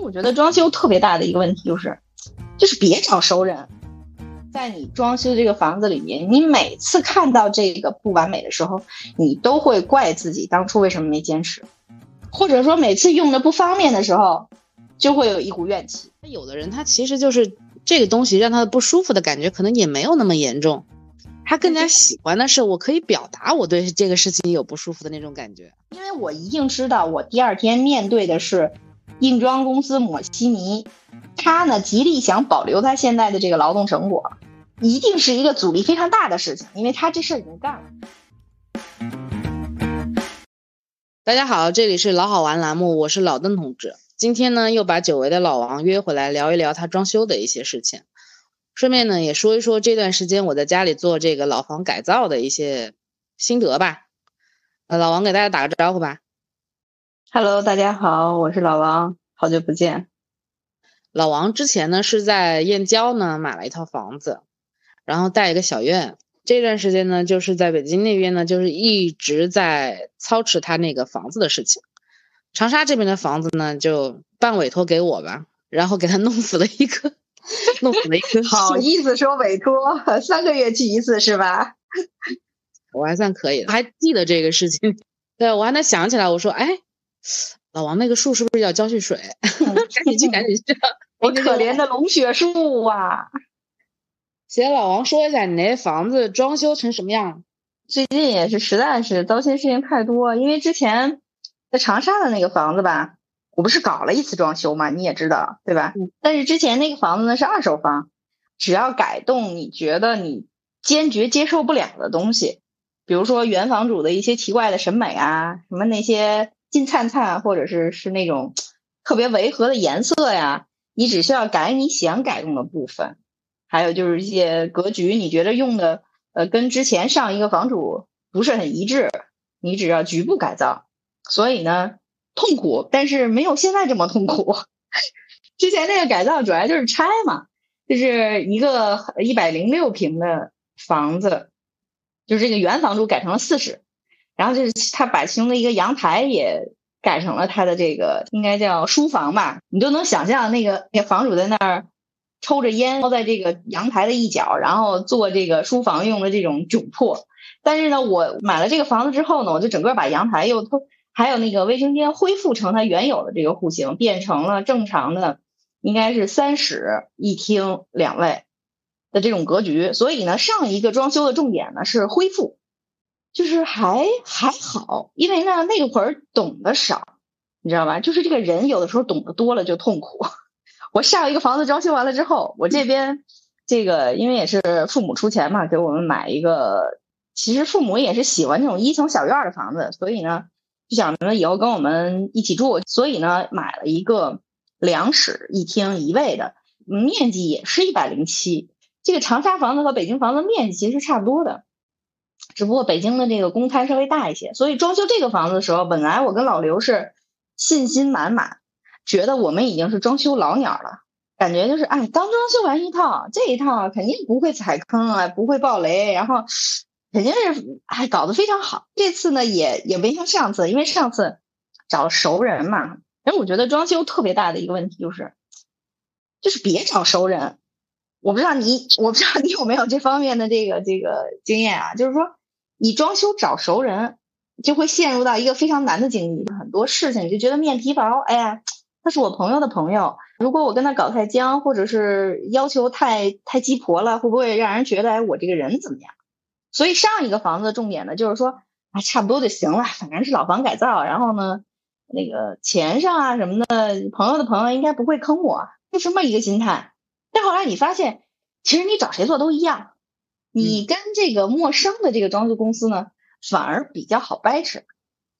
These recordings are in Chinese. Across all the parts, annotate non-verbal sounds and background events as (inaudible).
我觉得装修特别大的一个问题就是，就是别找熟人。在你装修这个房子里面，你每次看到这个不完美的时候，你都会怪自己当初为什么没坚持，或者说每次用的不方便的时候，就会有一股怨气。有的人他其实就是这个东西让他的不舒服的感觉可能也没有那么严重，他更加喜欢的是我可以表达我对这个事情有不舒服的那种感觉，因为我一定知道我第二天面对的是硬装公司抹稀泥。他呢，极力想保留他现在的这个劳动成果，一定是一个阻力非常大的事情，因为他这事儿已经干了。大家好，这里是老好玩栏目，我是老邓同志。今天呢，又把久违的老王约回来聊一聊他装修的一些事情，顺便呢，也说一说这段时间我在家里做这个老房改造的一些心得吧。呃，老王给大家打个招呼吧。Hello，大家好，我是老王，好久不见。老王之前呢是在燕郊呢买了一套房子，然后带一个小院。这段时间呢就是在北京那边呢，就是一直在操持他那个房子的事情。长沙这边的房子呢就半委托给我吧，然后给他弄死了一个，弄死了一个。(laughs) 好意思说委托，三个月去一次是吧？(laughs) 我还算可以，还记得这个事情。对我还能想起来，我说哎。老王，那个树是不是要浇去水？(laughs) 赶紧去，赶紧去！我可怜的龙血树啊！先老王说一下，你那房子装修成什么样？最近也是实在是糟心事情太多，因为之前在长沙的那个房子吧，我不是搞了一次装修嘛，你也知道对吧？但是之前那个房子呢是二手房，只要改动你觉得你坚决接受不了的东西，比如说原房主的一些奇怪的审美啊，什么那些。金灿灿，或者是是那种特别违和的颜色呀，你只需要改你想改动的部分，还有就是一些格局，你觉得用的呃跟之前上一个房主不是很一致，你只要局部改造，所以呢痛苦，但是没有现在这么痛苦。(laughs) 之前那个改造主要就是拆嘛，就是一个一百零六平的房子，就是这个原房主改成了四室。然后就是他把其中的一个阳台也改成了他的这个应该叫书房吧，你都能想象那个那房主在那儿抽着烟，坐在这个阳台的一角，然后做这个书房用的这种窘迫。但是呢，我买了这个房子之后呢，我就整个把阳台又还有那个卫生间恢复成它原有的这个户型，变成了正常的，应该是三室一厅两卫的这种格局。所以呢，上一个装修的重点呢是恢复。就是还还好，因为呢那会儿懂得少，你知道吧？就是这个人有的时候懂得多了就痛苦。我上一个房子装修完了之后，我这边这个因为也是父母出钱嘛，给我们买一个，其实父母也是喜欢这种一层小院的房子，所以呢就想着以后跟我们一起住，所以呢买了一个两室一厅一卫的，面积也是一百零七。这个长沙房子和北京房子面积其实差不多的。只不过北京的这个公摊稍微大一些，所以装修这个房子的时候，本来我跟老刘是信心满满，觉得我们已经是装修老鸟了，感觉就是哎，刚装修完一套，这一套肯定不会踩坑啊，不会爆雷，然后肯定是哎搞得非常好。这次呢也也没像上次，因为上次找了熟人嘛。因为我觉得装修特别大的一个问题就是，就是别找熟人。我不知道你，我不知道你有没有这方面的这个这个经验啊？就是说，你装修找熟人，就会陷入到一个非常难的境地。很多事情你就觉得面皮薄，哎呀，他是我朋友的朋友，如果我跟他搞太僵，或者是要求太太鸡婆了，会不会让人觉得哎我这个人怎么样？所以上一个房子的重点呢，就是说啊差不多就行了，反正是老房改造，然后呢，那个钱上啊什么的，朋友的朋友应该不会坑我，就这么一个心态。但后来你发现，其实你找谁做都一样，你跟这个陌生的这个装修公司呢，反而比较好掰扯。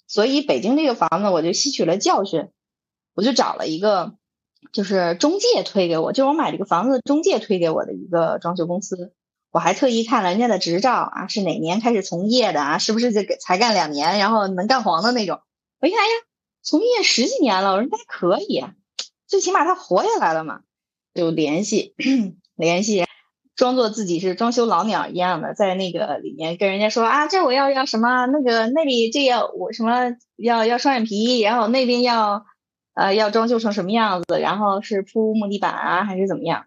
所以北京这个房子，我就吸取了教训，我就找了一个，就是中介推给我，就是我买这个房子中介推给我的一个装修公司。我还特意看了人家的执照啊，是哪年开始从业的啊？是不是这才干两年，然后能干黄的那种？我一看呀，从业十几年了，我说还可以，啊最起码他活下来了嘛。就联系 (clears throat) 联系，装作自己是装修老鸟一样的，在那个里面跟人家说啊，这我要要什么，那个那里这要我什么要要双眼皮，然后那边要呃要装修成什么样子，然后是铺木地板啊还是怎么样？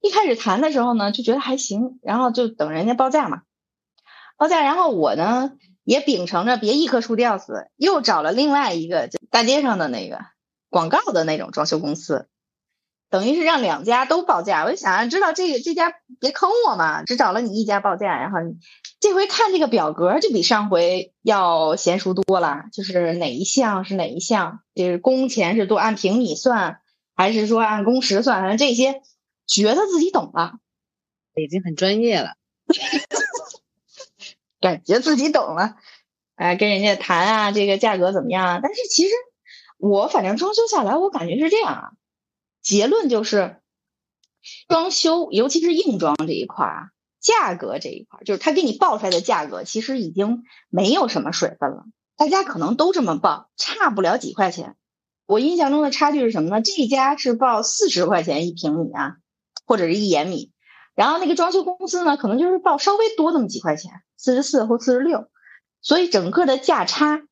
一开始谈的时候呢，就觉得还行，然后就等人家报价嘛，报价，然后我呢也秉承着别一棵树吊死，又找了另外一个大街上的那个广告的那种装修公司。等于是让两家都报价，我就想知道这个这家别坑我嘛，只找了你一家报价，然后这回看这个表格就比上回要娴熟多了，就是哪一项是哪一项，就是工钱是多按平米算，还是说按工时算，反正这些觉得自己懂了，已经很专业了，(laughs) 感觉自己懂了，哎，跟人家谈啊，这个价格怎么样啊？但是其实我反正装修下来，我感觉是这样啊。结论就是，装修尤其是硬装这一块啊，价格这一块，就是他给你报出来的价格，其实已经没有什么水分了。大家可能都这么报，差不了几块钱。我印象中的差距是什么呢？这一家是报四十块钱一平米啊，或者是一延米，然后那个装修公司呢，可能就是报稍微多那么几块钱，四十四或四十六，所以整个的价差。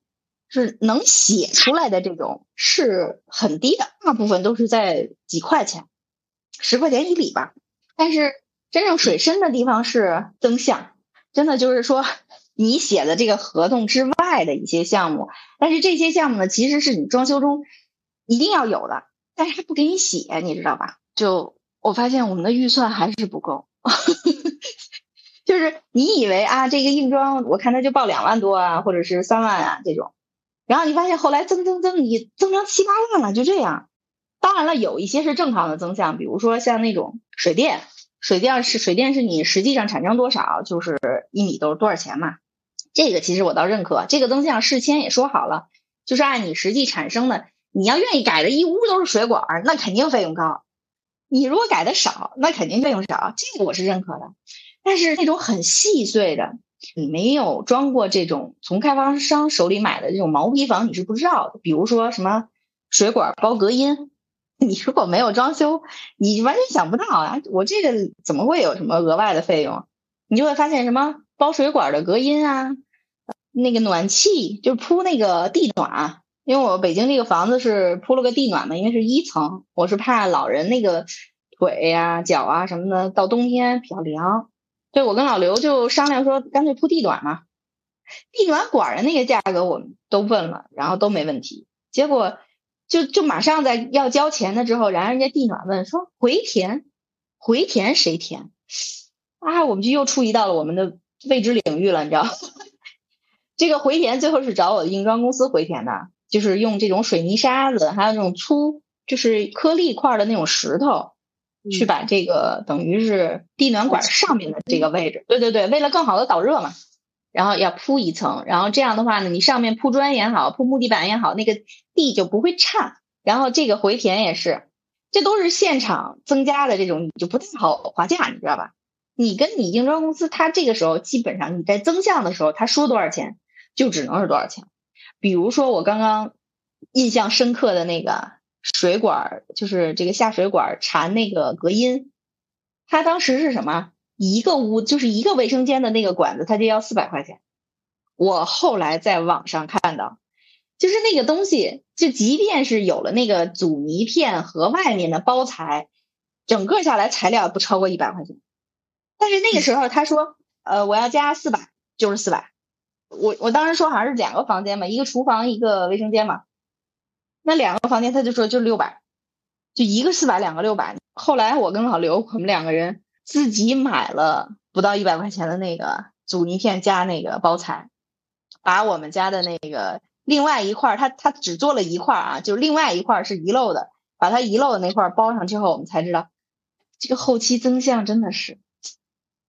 是能写出来的这种是很低的，大部分都是在几块钱、十块钱一里吧。但是真正水深的地方是增项，真的就是说你写的这个合同之外的一些项目。但是这些项目呢，其实是你装修中一定要有的，但是他不给你写，你知道吧？就我发现我们的预算还是不够，(laughs) 就是你以为啊，这个硬装我看他就报两万多啊，或者是三万啊这种。然后你发现后来增增增，你增成七八万了，就这样。当然了，有一些是正常的增项，比如说像那种水电，水电是水电是你实际上产生多少，就是一米都是多少钱嘛。这个其实我倒认可，这个增项事先也说好了，就是按你实际产生的。你要愿意改的一屋都是水管，那肯定费用高。你如果改的少，那肯定费用少，这个我是认可的。但是那种很细碎的。你没有装过这种从开发商手里买的这种毛坯房，你是不知道的。比如说什么水管包隔音，(laughs) 你如果没有装修，你完全想不到啊！我这个怎么会有什么额外的费用？你就会发现什么包水管的隔音啊，那个暖气就铺那个地暖，因为我北京这个房子是铺了个地暖嘛，因为是一层，我是怕老人那个腿呀、脚啊什么的到冬天比较凉。对，我跟老刘就商量说，干脆铺地暖嘛。地暖管的那个价格我们都问了，然后都没问题。结果就就马上在要交钱的之后，然后人家地暖问说回填，回填谁填？啊，我们就又触及到了我们的未知领域了，你知道？(laughs) 这个回填最后是找我的硬装公司回填的，就是用这种水泥沙子，还有那种粗就是颗粒块的那种石头。去把这个等于是地暖管上面的这个位置，对对对，为了更好的导热嘛，然后要铺一层，然后这样的话呢，你上面铺砖也好，铺木地板也好，那个地就不会颤。然后这个回填也是，这都是现场增加的这种，你就不太好划价，你知道吧？你跟你硬装公司，他这个时候基本上你在增项的时候，他说多少钱就只能是多少钱。比如说我刚刚印象深刻的那个。水管就是这个下水管缠那个隔音，他当时是什么？一个屋就是一个卫生间的那个管子，他就要四百块钱。我后来在网上看到，就是那个东西，就即便是有了那个阻尼片和外面的包材，整个下来材料不超过一百块钱。但是那个时候他说，呃，我要加四百，就是四百。我我当时说好像是两个房间嘛，一个厨房一个卫生间嘛。那两个房间，他就说就六百，就一个四百，两个六百。后来我跟老刘，我们两个人自己买了不到一百块钱的那个阻尼片加那个包材，把我们家的那个另外一块，他他只做了一块啊，就另外一块是遗漏的，把他遗漏的那块包上之后，我们才知道这个后期增项真的是。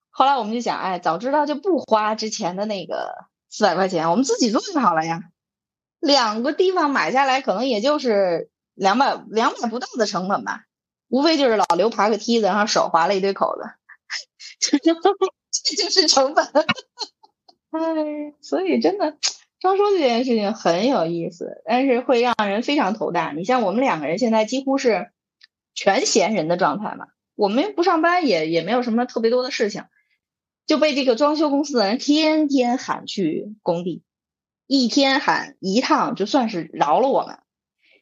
后来我们就想，哎，早知道就不花之前的那个四百块钱，我们自己做就好了呀。两个地方买下来，可能也就是两百两百不到的成本吧，无非就是老刘爬个梯子，然后手划了一堆口子，这就是成本。哎，所以真的装修这件事情很有意思，但是会让人非常头大。你像我们两个人现在几乎是全闲人的状态嘛，我们不上班也也没有什么特别多的事情，就被这个装修公司的人天天喊去工地，一天喊一趟，就算是饶了我们。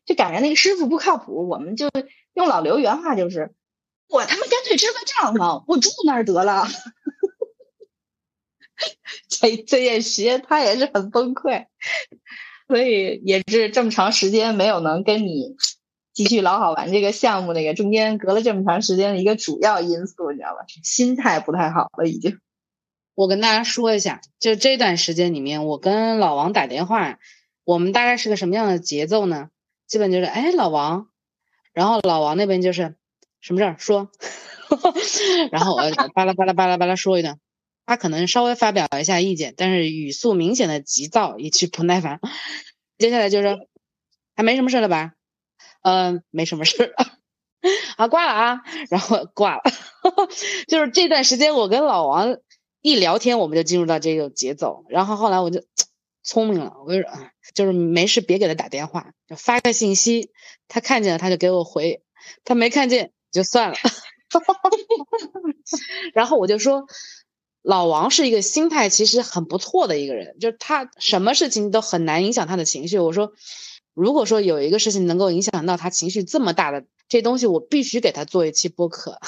就感觉那个师傅不靠谱，我们就用老刘原话就是，我他妈干脆支个帐篷，我住那儿得了。(laughs) 这这件时间他也是很崩溃，所以也是这么长时间没有能跟你继续老好玩这个项目，那个中间隔了这么长时间的一个主要因素，你知道吧？心态不太好了，已经。我跟大家说一下，就这段时间里面，我跟老王打电话，我们大概是个什么样的节奏呢？基本就是哎，老王，然后老王那边就是什么事儿说，(laughs) 然后我巴拉巴拉巴拉巴拉说一段。他可能稍微发表一下意见，但是语速明显的急躁以及不耐烦。接下来就是还没什么事了吧？嗯，没什么事。好，(laughs) 挂了啊，然后挂了。(laughs) 就是这段时间我跟老王一聊天，我们就进入到这个节奏。然后后来我就聪明了，我就就是没事别给他打电话，就发个信息，他看见了他就给我回，他没看见就算了。(laughs) 然后我就说。老王是一个心态其实很不错的一个人，就是他什么事情都很难影响他的情绪。我说，如果说有一个事情能够影响到他情绪这么大的这东西，我必须给他做一期播客，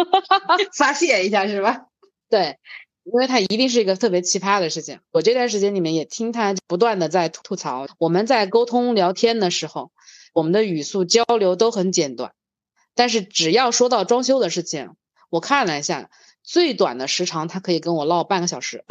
(laughs) 发泄一下是吧？对，因为他一定是一个特别奇葩的事情。我这段时间里面也听他不断的在吐槽。我们在沟通聊天的时候，我们的语速交流都很简短，但是只要说到装修的事情，我看了一下。最短的时长，他可以跟我唠半个小时，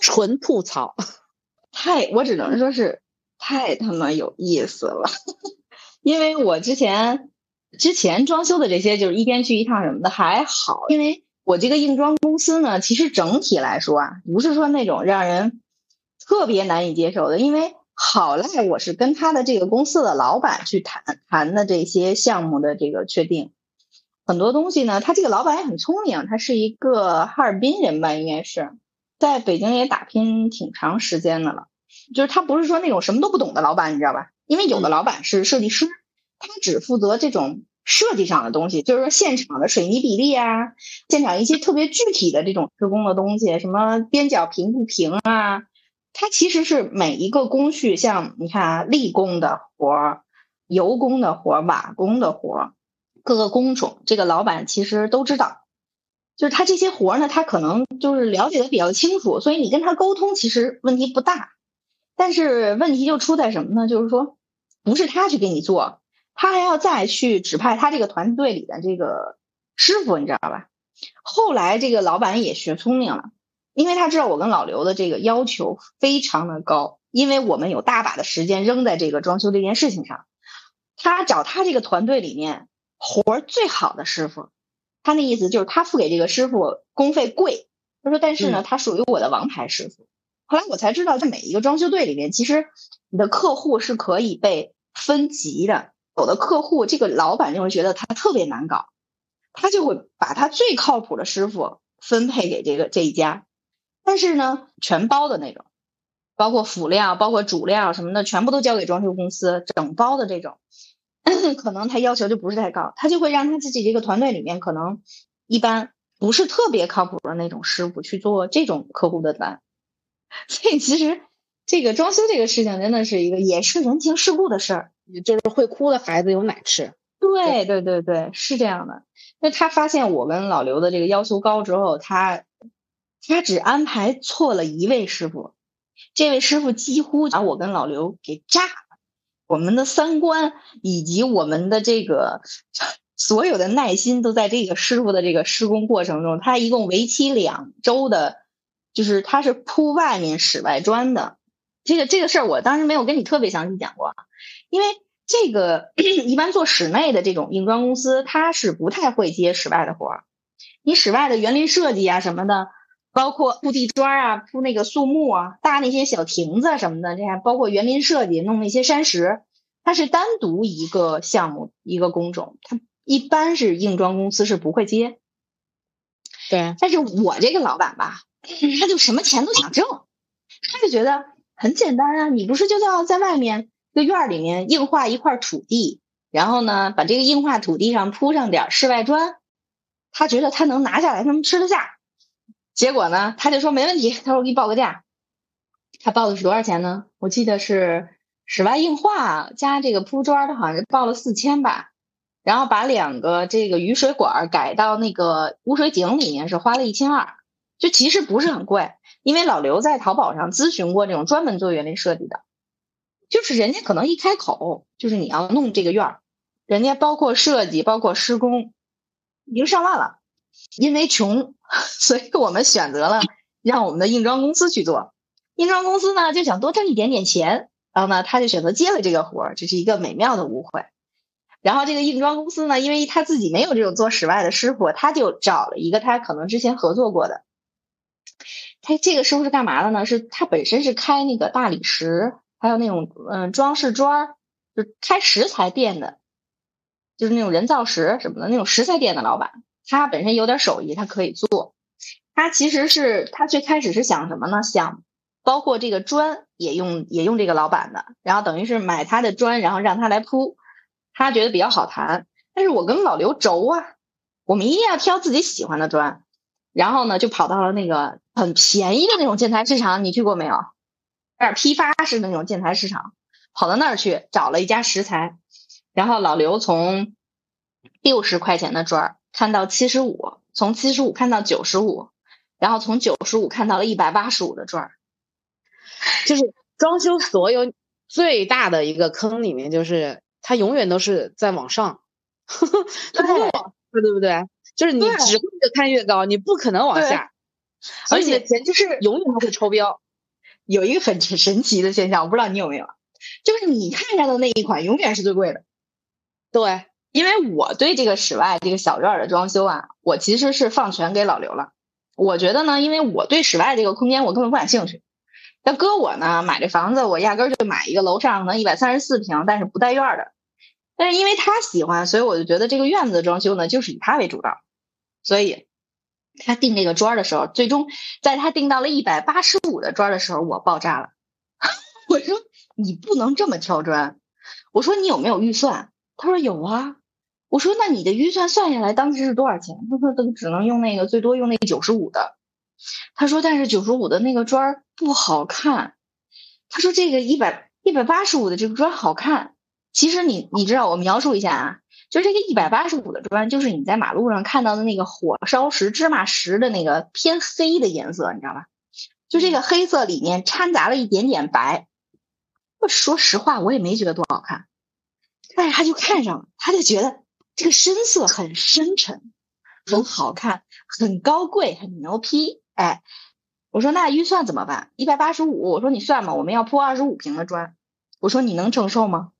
纯吐槽，(laughs) 太我只能说是太他妈有意思了。(laughs) 因为我之前之前装修的这些，就是一天去一趟什么的还好，因为我这个硬装公司呢，其实整体来说啊，不是说那种让人特别难以接受的。因为好赖我是跟他的这个公司的老板去谈谈的这些项目的这个确定。很多东西呢，他这个老板也很聪明，他是一个哈尔滨人吧，应该是在北京也打拼挺长时间的了。就是他不是说那种什么都不懂的老板，你知道吧？因为有的老板是设计师，他只负责这种设计上的东西，就是说现场的水泥比例啊，现场一些特别具体的这种施工的东西，什么边角平不平啊，他其实是每一个工序，像你看啊，立工的活儿、油工的活儿、瓦工的活儿。各个工种，这个老板其实都知道，就是他这些活儿呢，他可能就是了解的比较清楚，所以你跟他沟通其实问题不大。但是问题就出在什么呢？就是说，不是他去给你做，他还要再去指派他这个团队里的这个师傅，你知道吧？后来这个老板也学聪明了，因为他知道我跟老刘的这个要求非常的高，因为我们有大把的时间扔在这个装修这件事情上，他找他这个团队里面。活儿最好的师傅，他那意思就是他付给这个师傅工费贵。他说，但是呢，他属于我的王牌师傅。后来我才知道，在每一个装修队里面，其实你的客户是可以被分级的。有的客户，这个老板就会觉得他特别难搞，他就会把他最靠谱的师傅分配给这个这一家。但是呢，全包的那种，包括辅料、包括主料什么的，全部都交给装修公司，整包的这种。(laughs) 可能他要求就不是太高，他就会让他自己这个团队里面可能一般不是特别靠谱的那种师傅去做这种客户的单，(laughs) 所以其实这个装修这个事情真的是一个也是人情世故的事儿，就是会哭的孩子有奶吃。对对对对，是这样的。那他发现我跟老刘的这个要求高之后，他他只安排错了一位师傅，这位师傅几乎把我跟老刘给炸了。我们的三观以及我们的这个 (laughs) 所有的耐心都在这个师傅的这个施工过程中。他一共为期两周的，就是他是铺外面室外砖的。这个这个事儿我当时没有跟你特别详细讲过，因为这个 (clears throat) 一般做室内的这种硬装公司，他是不太会接室外的活儿。你室外的园林设计啊什么的。包括铺地砖啊，铺那个树木啊，搭那些小亭子什么的，这样包括园林设计，弄那些山石，它是单独一个项目一个工种，它一般是硬装公司是不会接。对，但是我这个老板吧，他就什么钱都想挣，他就觉得很简单啊，你不是就要在外面这院儿里面硬化一块土地，然后呢，把这个硬化土地上铺上点室外砖，他觉得他能拿下来，他能吃得下。结果呢，他就说没问题，他说我给你报个价。他报的是多少钱呢？我记得是室外硬化加这个铺砖的，好像是报了四千吧。然后把两个这个雨水管改到那个污水井里面是花了一千二，就其实不是很贵。因为老刘在淘宝上咨询过这种专门做园林设计的，就是人家可能一开口就是你要弄这个院儿，人家包括设计包括施工，已经上万了。因为穷，(laughs) 所以我们选择了让我们的硬装公司去做。硬装公司呢就想多挣一点点钱，然后呢他就选择接了这个活儿，这是一个美妙的误会。然后这个硬装公司呢，因为他自己没有这种做室外的师傅，他就找了一个他可能之前合作过的。他这个师傅是干嘛的呢？是他本身是开那个大理石，还有那种嗯装饰砖，就开石材店的，就是那种人造石什么的那种石材店的老板。他本身有点手艺，他可以做。他其实是他最开始是想什么呢？想包括这个砖也用也用这个老板的，然后等于是买他的砖，然后让他来铺。他觉得比较好谈，但是我跟老刘轴啊，我们一定要挑自己喜欢的砖，然后呢，就跑到了那个很便宜的那种建材市场，你去过没有？有点批发式的那种建材市场，跑到那儿去找了一家石材，然后老刘从六十块钱的砖看到七十五，从七十五看到九十五，然后从九十五看到了一百八十五的砖，就是装修所有最大的一个坑里面就是。它永远都是在往上，(laughs) 它不会往，对不对？就是你只会越看越高，你不可能往下，而且钱就是永远都会超标。有一个很神奇的现象，我不知道你有没有，就是你看上的那一款永远是最贵的。对，因为我对这个室外这个小院的装修啊，我其实是放权给老刘了。我觉得呢，因为我对室外这个空间我根本不感兴趣。要搁我呢，买这房子，我压根儿就买一个楼上能一百三十四平，但是不带院的。但是因为他喜欢，所以我就觉得这个院子的装修呢，就是以他为主导。所以他定这个砖的时候，最终在他定到了一百八十五的砖的时候，我爆炸了。(laughs) 我说你不能这么挑砖。我说你有没有预算？他说有啊。我说那你的预算算下来当时是多少钱？他说都只能用那个最多用那个九十五的。他说：“但是九十五的那个砖不好看。”他说：“这个一百一百八十五的这个砖好看。其实你你知道，我描述一下啊，就这个一百八十五的砖，就是你在马路上看到的那个火烧石、芝麻石的那个偏黑的颜色，你知道吧？就这个黑色里面掺杂了一点点白。说实话，我也没觉得多好看，但是他就看上了，他就觉得这个深色很深沉，很好看，很高贵，很牛批。”哎，我说那预算怎么办？一百八十五，我说你算吧，我们要铺二十五平的砖，我说你能承受吗？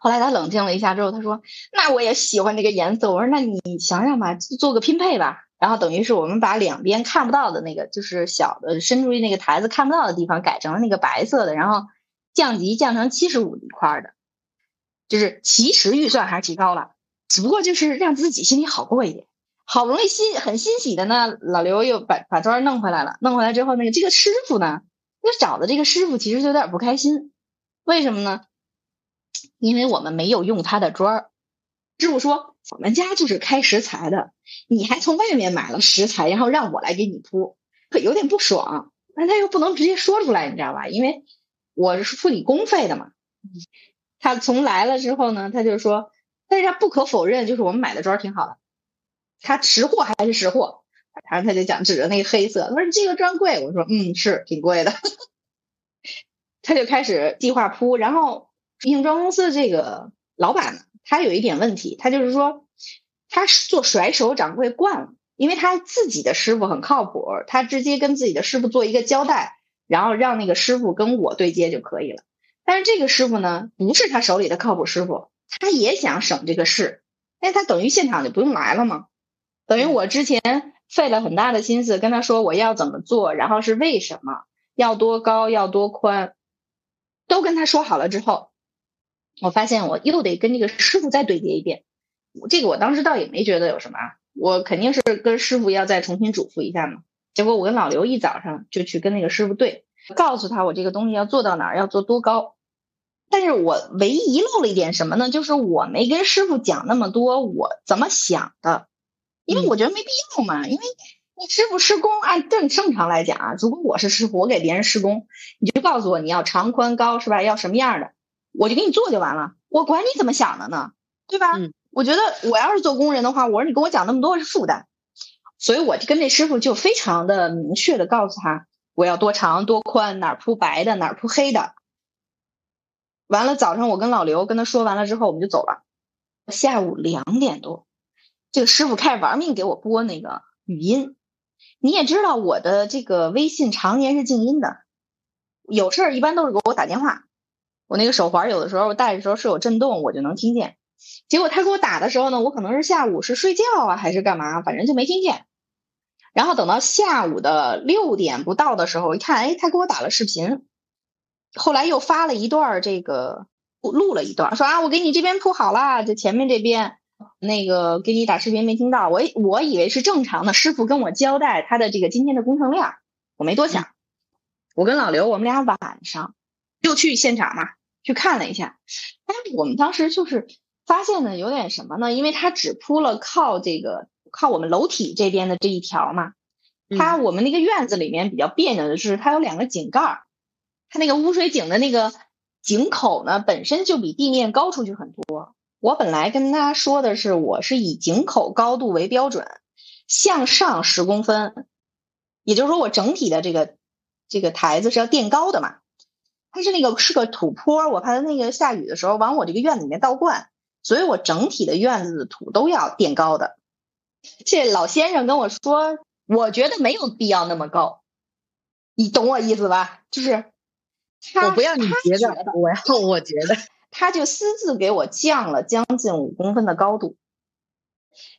后来他冷静了一下之后，他说那我也喜欢这个颜色，我说那你想想吧，做个拼配吧。然后等于是我们把两边看不到的那个，就是小的伸出去那个台子看不到的地方改成了那个白色的，然后降级降成七十五一块的，就是其实预算还是提高了，只不过就是让自己心里好过一点。好不容易欣很欣喜的呢，老刘又把把砖弄回来了。弄回来之后，那个这个师傅呢，又找的这个师傅其实就有点不开心。为什么呢？因为我们没有用他的砖儿。师傅说：“我们家就是开石材的，你还从外面买了石材，然后让我来给你铺，可有点不爽。但他又不能直接说出来，你知道吧？因为我是付你工费的嘛。他从来了之后呢，他就说，但是他不可否认，就是我们买的砖挺好的。”他识货还是识货，然后他就讲指着那个黑色，他说这个砖贵，我说嗯是挺贵的，(laughs) 他就开始计划铺，然后硬装公司的这个老板呢，他有一点问题，他就是说他是做甩手掌柜惯了，因为他自己的师傅很靠谱，他直接跟自己的师傅做一个交代，然后让那个师傅跟我对接就可以了。但是这个师傅呢，不是他手里的靠谱师傅，他也想省这个事，那他等于现场就不用来了嘛？等于我之前费了很大的心思跟他说我要怎么做，然后是为什么要多高要多宽，都跟他说好了之后，我发现我又得跟这个师傅再对接一遍。这个我当时倒也没觉得有什么啊，我肯定是跟师傅要再重新嘱咐一下嘛。结果我跟老刘一早上就去跟那个师傅对，告诉他我这个东西要做到哪儿，要做多高。但是我唯一遗漏了一点什么呢？就是我没跟师傅讲那么多我怎么想的，因为我觉得没必要嘛。因为你师傅施工按正正常来讲啊，如果我是师傅，我给别人施工，你就告诉我你要长宽高是吧？要什么样的，我就给你做就完了，我管你怎么想的呢，对吧？我觉得我要是做工人的话，我说你跟我讲那么多是负担，所以我就跟那师傅就非常的明确的告诉他我要多长多宽，哪儿铺白的，哪儿铺黑的。完了，早上我跟老刘跟他说完了之后，我们就走了。下午两点多，这个师傅开始玩命给我播那个语音。你也知道我的这个微信常年是静音的，有事儿一般都是给我打电话。我那个手环有的时候戴的时候是有震动，我就能听见。结果他给我打的时候呢，我可能是下午是睡觉啊还是干嘛，反正就没听见。然后等到下午的六点不到的时候，一看，哎，他给我打了视频。后来又发了一段这个录了一段，说啊，我给你这边铺好了，就前面这边那个给你打视频没听到，我我以为是正常的，师傅跟我交代他的这个今天的工程量，我没多想。我跟老刘我们俩晚上又去现场嘛，去看了一下，哎，我们当时就是发现呢有点什么呢？因为它只铺了靠这个靠我们楼体这边的这一条嘛，它我们那个院子里面比较别扭的是，它有两个井盖儿。它那个污水井的那个井口呢，本身就比地面高出去很多。我本来跟他说的是，我是以井口高度为标准，向上十公分，也就是说我整体的这个这个台子是要垫高的嘛。它是那个是个土坡，我怕它那个下雨的时候往我这个院子里面倒灌，所以我整体的院子的土都要垫高的。这老先生跟我说，我觉得没有必要那么高，你懂我意思吧？就是。我不要你觉得，我要我觉得，他就私自给我降了将近五公分的高度。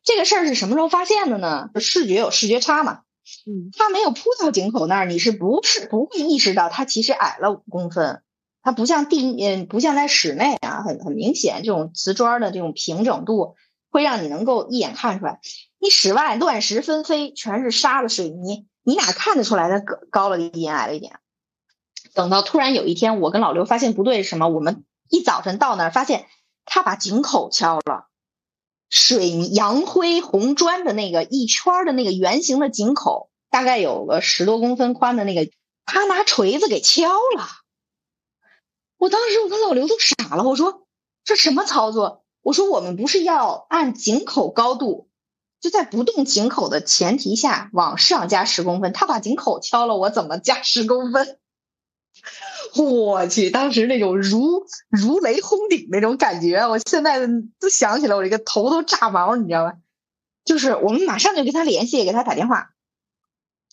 这个事儿是什么时候发现的呢？视觉有视觉差嘛？嗯，他没有铺到井口那儿，你是不是不会意识到他其实矮了五公分？它不像地，嗯，不像在室内啊，很很明显，这种瓷砖的这种平整度会让你能够一眼看出来。你室外乱石纷飞，全是沙子水泥，你哪看得出来它高了一点，矮了一点？等到突然有一天，我跟老刘发现不对什么？我们一早晨到那儿，发现他把井口敲了，水泥洋灰红砖的那个一圈的那个圆形的井口，大概有个十多公分宽的那个，他拿锤子给敲了。我当时我跟老刘都傻了，我说这什么操作？我说我们不是要按井口高度，就在不动井口的前提下往上加十公分，他把井口敲了，我怎么加十公分？我去，当时那种如如雷轰顶那种感觉，我现在都想起来，我这个头都炸毛，你知道吧？就是我们马上就跟他联系，给他打电话，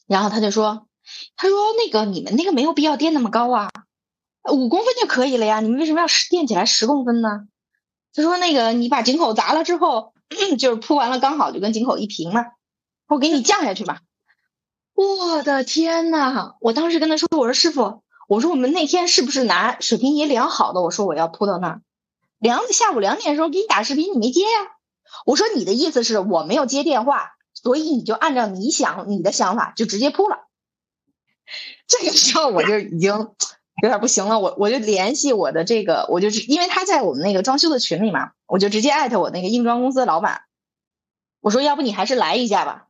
然后他就说：“他说那个你们那个没有必要垫那么高啊，五公分就可以了呀，你们为什么要垫起来十公分呢？”他说：“那个你把井口砸了之后，(clears throat) 就是铺完了刚好就跟井口一平嘛，我给你降下去吧。”我的天呐！我当时跟他说：“我说师傅。”我说我们那天是不是拿水平仪量好的？我说我要铺到那儿，量下午两点的时候给你打视频，你没接呀？我说你的意思是我没有接电话，所以你就按照你想你的想法就直接铺了。这个时候我就已经有点不行了，我我就联系我的这个，我就是因为他在我们那个装修的群里嘛，我就直接艾特我那个硬装公司的老板，我说要不你还是来一下吧。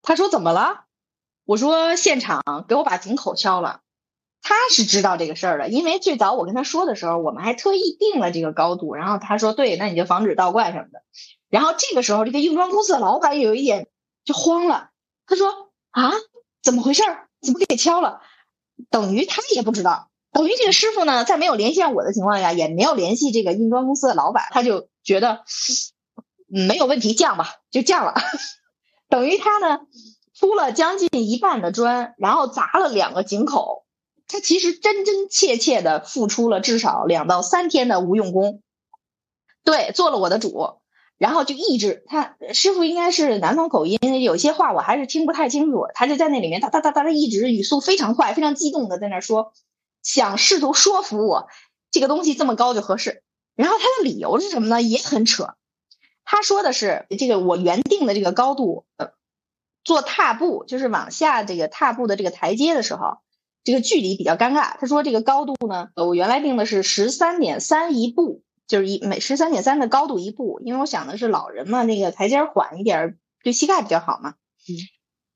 他说怎么了？我说现场给我把井口敲了。他是知道这个事儿的，因为最早我跟他说的时候，我们还特意定了这个高度。然后他说：“对，那你就防止倒灌什么的。”然后这个时候，这个硬装公司的老板有一点就慌了，他说：“啊，怎么回事？怎么给敲了？”等于他也不知道，等于这个师傅呢，在没有联系我的情况下，也没有联系这个硬装公司的老板，他就觉得没有问题，降吧，就降了。(laughs) 等于他呢铺了将近一半的砖，然后砸了两个井口。他其实真真切切的付出了至少两到三天的无用功，对，做了我的主，然后就一直他师傅应该是南方口音，有些话我还是听不太清楚，他就在那里面哒哒哒哒的一直语速非常快，非常激动的在那说，想试图说服我这个东西这么高就合适，然后他的理由是什么呢？也很扯，他说的是这个我原定的这个高度，呃，做踏步就是往下这个踏步的这个台阶的时候。这个距离比较尴尬。他说这个高度呢，我原来定的是十三点三一步，就是一每十三点三的高度一步，因为我想的是老人嘛，那个台阶缓一点，对膝盖比较好嘛。嗯，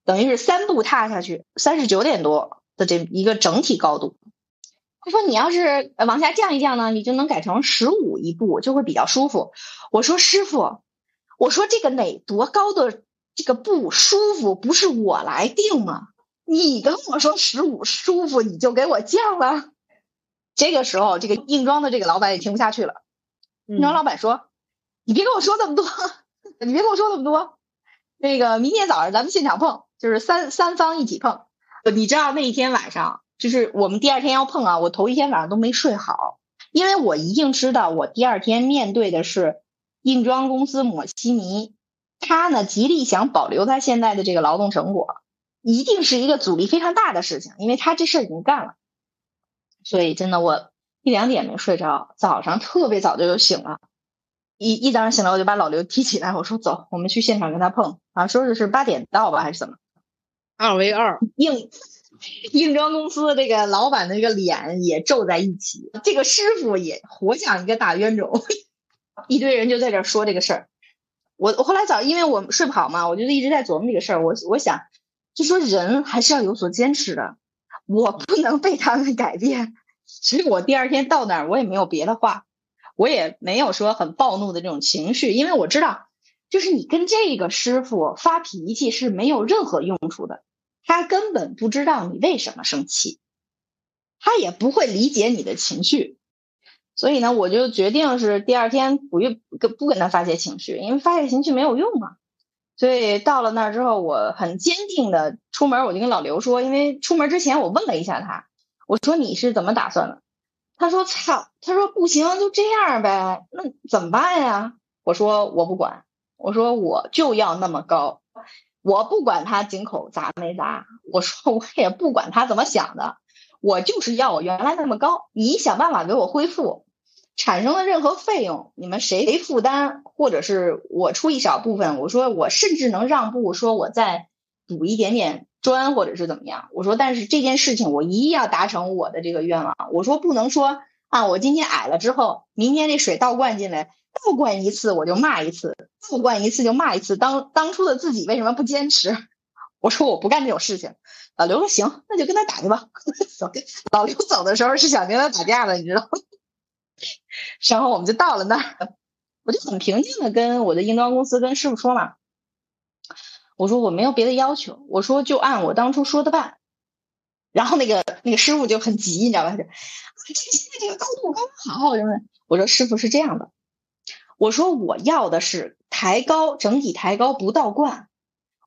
等于是三步踏下去，三十九点多的这一个整体高度。他说你要是往下降一降呢，你就能改成十五一步，就会比较舒服。我说师傅，我说这个哪多高的这个步舒服，不是我来定吗？你跟我说十五舒服，你就给我降了。这个时候，这个硬装的这个老板也听不下去了。硬装老板说：“你别跟我说那么多，(laughs) 你别跟我说那么多。那个明天早上咱们现场碰，就是三三方一起碰。你知道那一天晚上，就是我们第二天要碰啊，我头一天晚上都没睡好，因为我一定知道我第二天面对的是硬装公司抹稀泥，他呢极力想保留他现在的这个劳动成果。”一定是一个阻力非常大的事情，因为他这事儿已经干了，所以真的我一两点没睡着，早上特别早就醒了，一一早上醒了我就把老刘提起来，我说走，我们去现场跟他碰。啊，说的是八点到吧还是怎么？二 v 二。硬硬装公司这个老板的这个脸也皱在一起，这个师傅也活像一个大冤种，(laughs) 一堆人就在这说这个事儿，我我后来早因为我睡不好嘛，我就一直在琢磨这个事儿，我我想。就说人还是要有所坚持的，我不能被他们改变，所以我第二天到那儿，我也没有别的话，我也没有说很暴怒的这种情绪，因为我知道，就是你跟这个师傅发脾气是没有任何用处的，他根本不知道你为什么生气，他也不会理解你的情绪，所以呢，我就决定是第二天不跟不跟他发泄情绪，因为发泄情绪没有用嘛。所以到了那儿之后，我很坚定的出门，我就跟老刘说，因为出门之前我问了一下他，我说你是怎么打算的？他说操，他说不行，就这样呗，那怎么办呀？我说我不管，我说我就要那么高，我不管他井口砸没砸，我说我也不管他怎么想的，我就是要我原来那么高，你想办法给我恢复。产生的任何费用，你们谁负担，或者是我出一小部分？我说我甚至能让步，说我再补一点点砖，或者是怎么样？我说，但是这件事情我一定要达成我的这个愿望。我说不能说啊，我今天矮了之后，明天这水倒灌进来，倒灌一次我就骂一次，倒灌一次就骂一次。当当初的自己为什么不坚持？我说我不干这种事情。老刘说行，那就跟他打去吧。(laughs) 老刘走的时候是想跟他打架的，你知道吗？然后我们就到了那儿，我就很平静的跟我的硬装公司跟师傅说嘛，我说我没有别的要求，我说就按我当初说的办。然后那个那个师傅就很急，你知道吧？就这现在这个高度刚刚好，就是我说师傅是这样的，我说我要的是抬高，整体抬高不倒灌。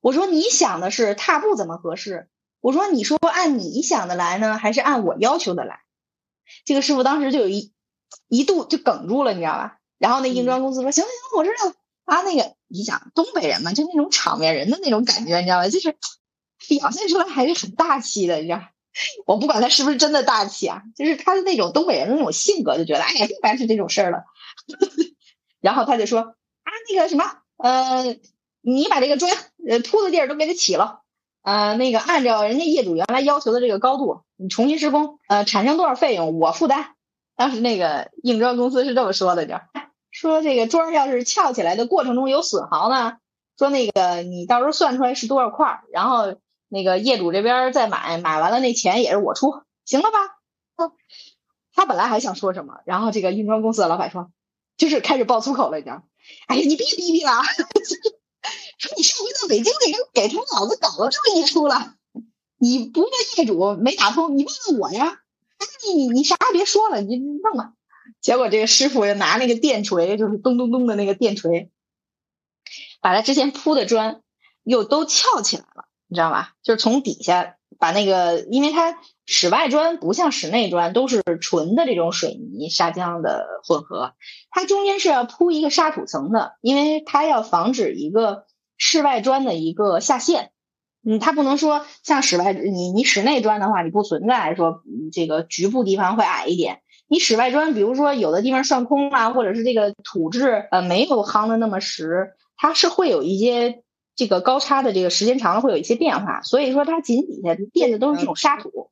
我说你想的是踏步怎么合适？我说你说按你想的来呢，还是按我要求的来？这个师傅当时就有一。一度就哽住了，你知道吧？然后那硬装公司说：“行行，我知道了。”啊，那个你想东北人嘛，就那种场面人的那种感觉，你知道吧？就是表现出来还是很大气的，你知道？我不管他是不是真的大气啊，就是他的那种东北人的那种性格，就觉得哎呀，一般是这种事儿了。(laughs) 然后他就说：“啊，那个什么，呃，你把这个砖呃铺的地儿都给他起了，呃，那个按照人家业主原来要求的这个高度，你重新施工，呃，产生多少费用我负担。”当时那个硬装公司是这么说的，就说这个砖要是翘起来的过程中有损耗呢，说那个你到时候算出来是多少块，然后那个业主这边再买，买完了那钱也是我出，行了吧？他本来还想说什么，然后这个硬装公司的老板说，就是开始爆粗口了，你知道？哎呀，你别逼逼了，(laughs) 说你上回到北京给人给他老子搞了这么一出了，你不问业主没打通，你问问我呀？你你你啥也别说了，你弄吧。结果这个师傅又拿那个电锤，就是咚咚咚的那个电锤，把他之前铺的砖又都翘起来了，你知道吧？就是从底下把那个，因为它室外砖不像室内砖都是纯的这种水泥砂浆的混合，它中间是要铺一个沙土层的，因为它要防止一个室外砖的一个下陷。嗯，它不能说像室外你你室内砖的话，你不存在说这个局部地方会矮一点。你室外砖，比如说有的地方涮空啊，或者是这个土质呃没有夯的那么实，它是会有一些这个高差的这个时间长了会有一些变化。所以说它井底下垫的都是这种沙土，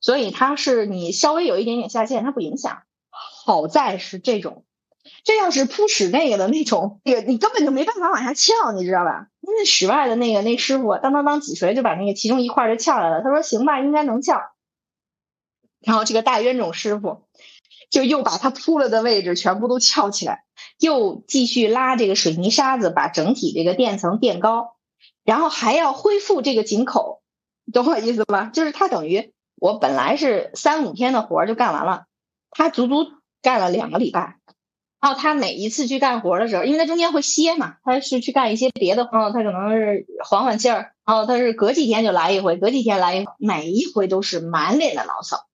所以它是你稍微有一点点下陷，它不影响。好在是这种，这要是铺屎那个的那种，那个你根本就没办法往下撬，你知道吧？那室外的那个那师傅当当当几锤就把那个其中一块就撬来了。他说行吧，应该能撬。然后这个大冤种师傅就又把他铺了的位置全部都撬起来，又继续拉这个水泥沙子，把整体这个垫层垫高，然后还要恢复这个井口，懂我意思吧？就是他等于我本来是三五天的活就干完了，他足足干了两个礼拜。然后他每一次去干活的时候，因为他中间会歇嘛，他是去干一些别的活，他可能是缓缓劲儿，然后他是隔几天就来一回，隔几天来一回，每一回都是满脸的牢骚。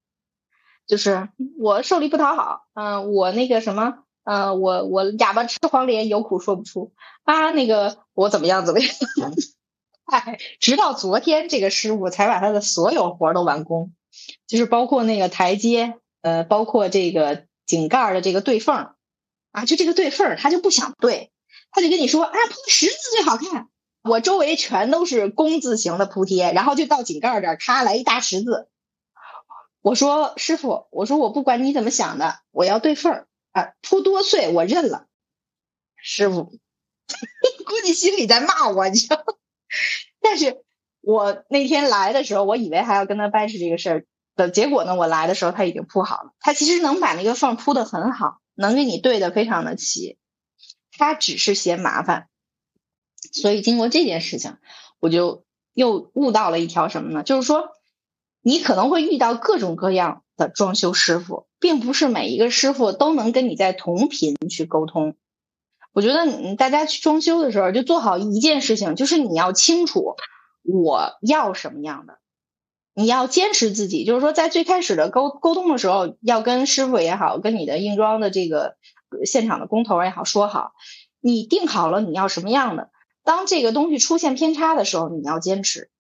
就是我受力不讨好，嗯，我那个什么，嗯，我我哑巴吃黄连，有苦说不出啊。那个我怎么样怎么样？(laughs) 哎，直到昨天，这个师傅才把他的所有活都完工，就是包括那个台阶，呃，包括这个井盖的这个对缝啊，就这个对缝儿他就不想对，他就跟你说啊，铺十字最好看。我周围全都是工字形的铺贴，然后就到井盖这儿，咔来一大十字。我说师傅，我说我不管你怎么想的，我要对缝儿啊，铺多碎我认了。师傅 (laughs) 估计心里在骂我，你知道。(laughs) 但是我那天来的时候，我以为还要跟他掰扯这个事儿的结果呢，我来的时候他已经铺好了。他其实能把那个缝铺的很好，能给你对的非常的齐，他只是嫌麻烦。所以经过这件事情，我就又悟到了一条什么呢？就是说。你可能会遇到各种各样的装修师傅，并不是每一个师傅都能跟你在同频去沟通。我觉得，你大家去装修的时候，就做好一件事情，就是你要清楚我要什么样的，你要坚持自己。就是说，在最开始的沟沟通的时候，要跟师傅也好，跟你的硬装的这个现场的工头也好说好，你定好了你要什么样的。当这个东西出现偏差的时候，你要坚持。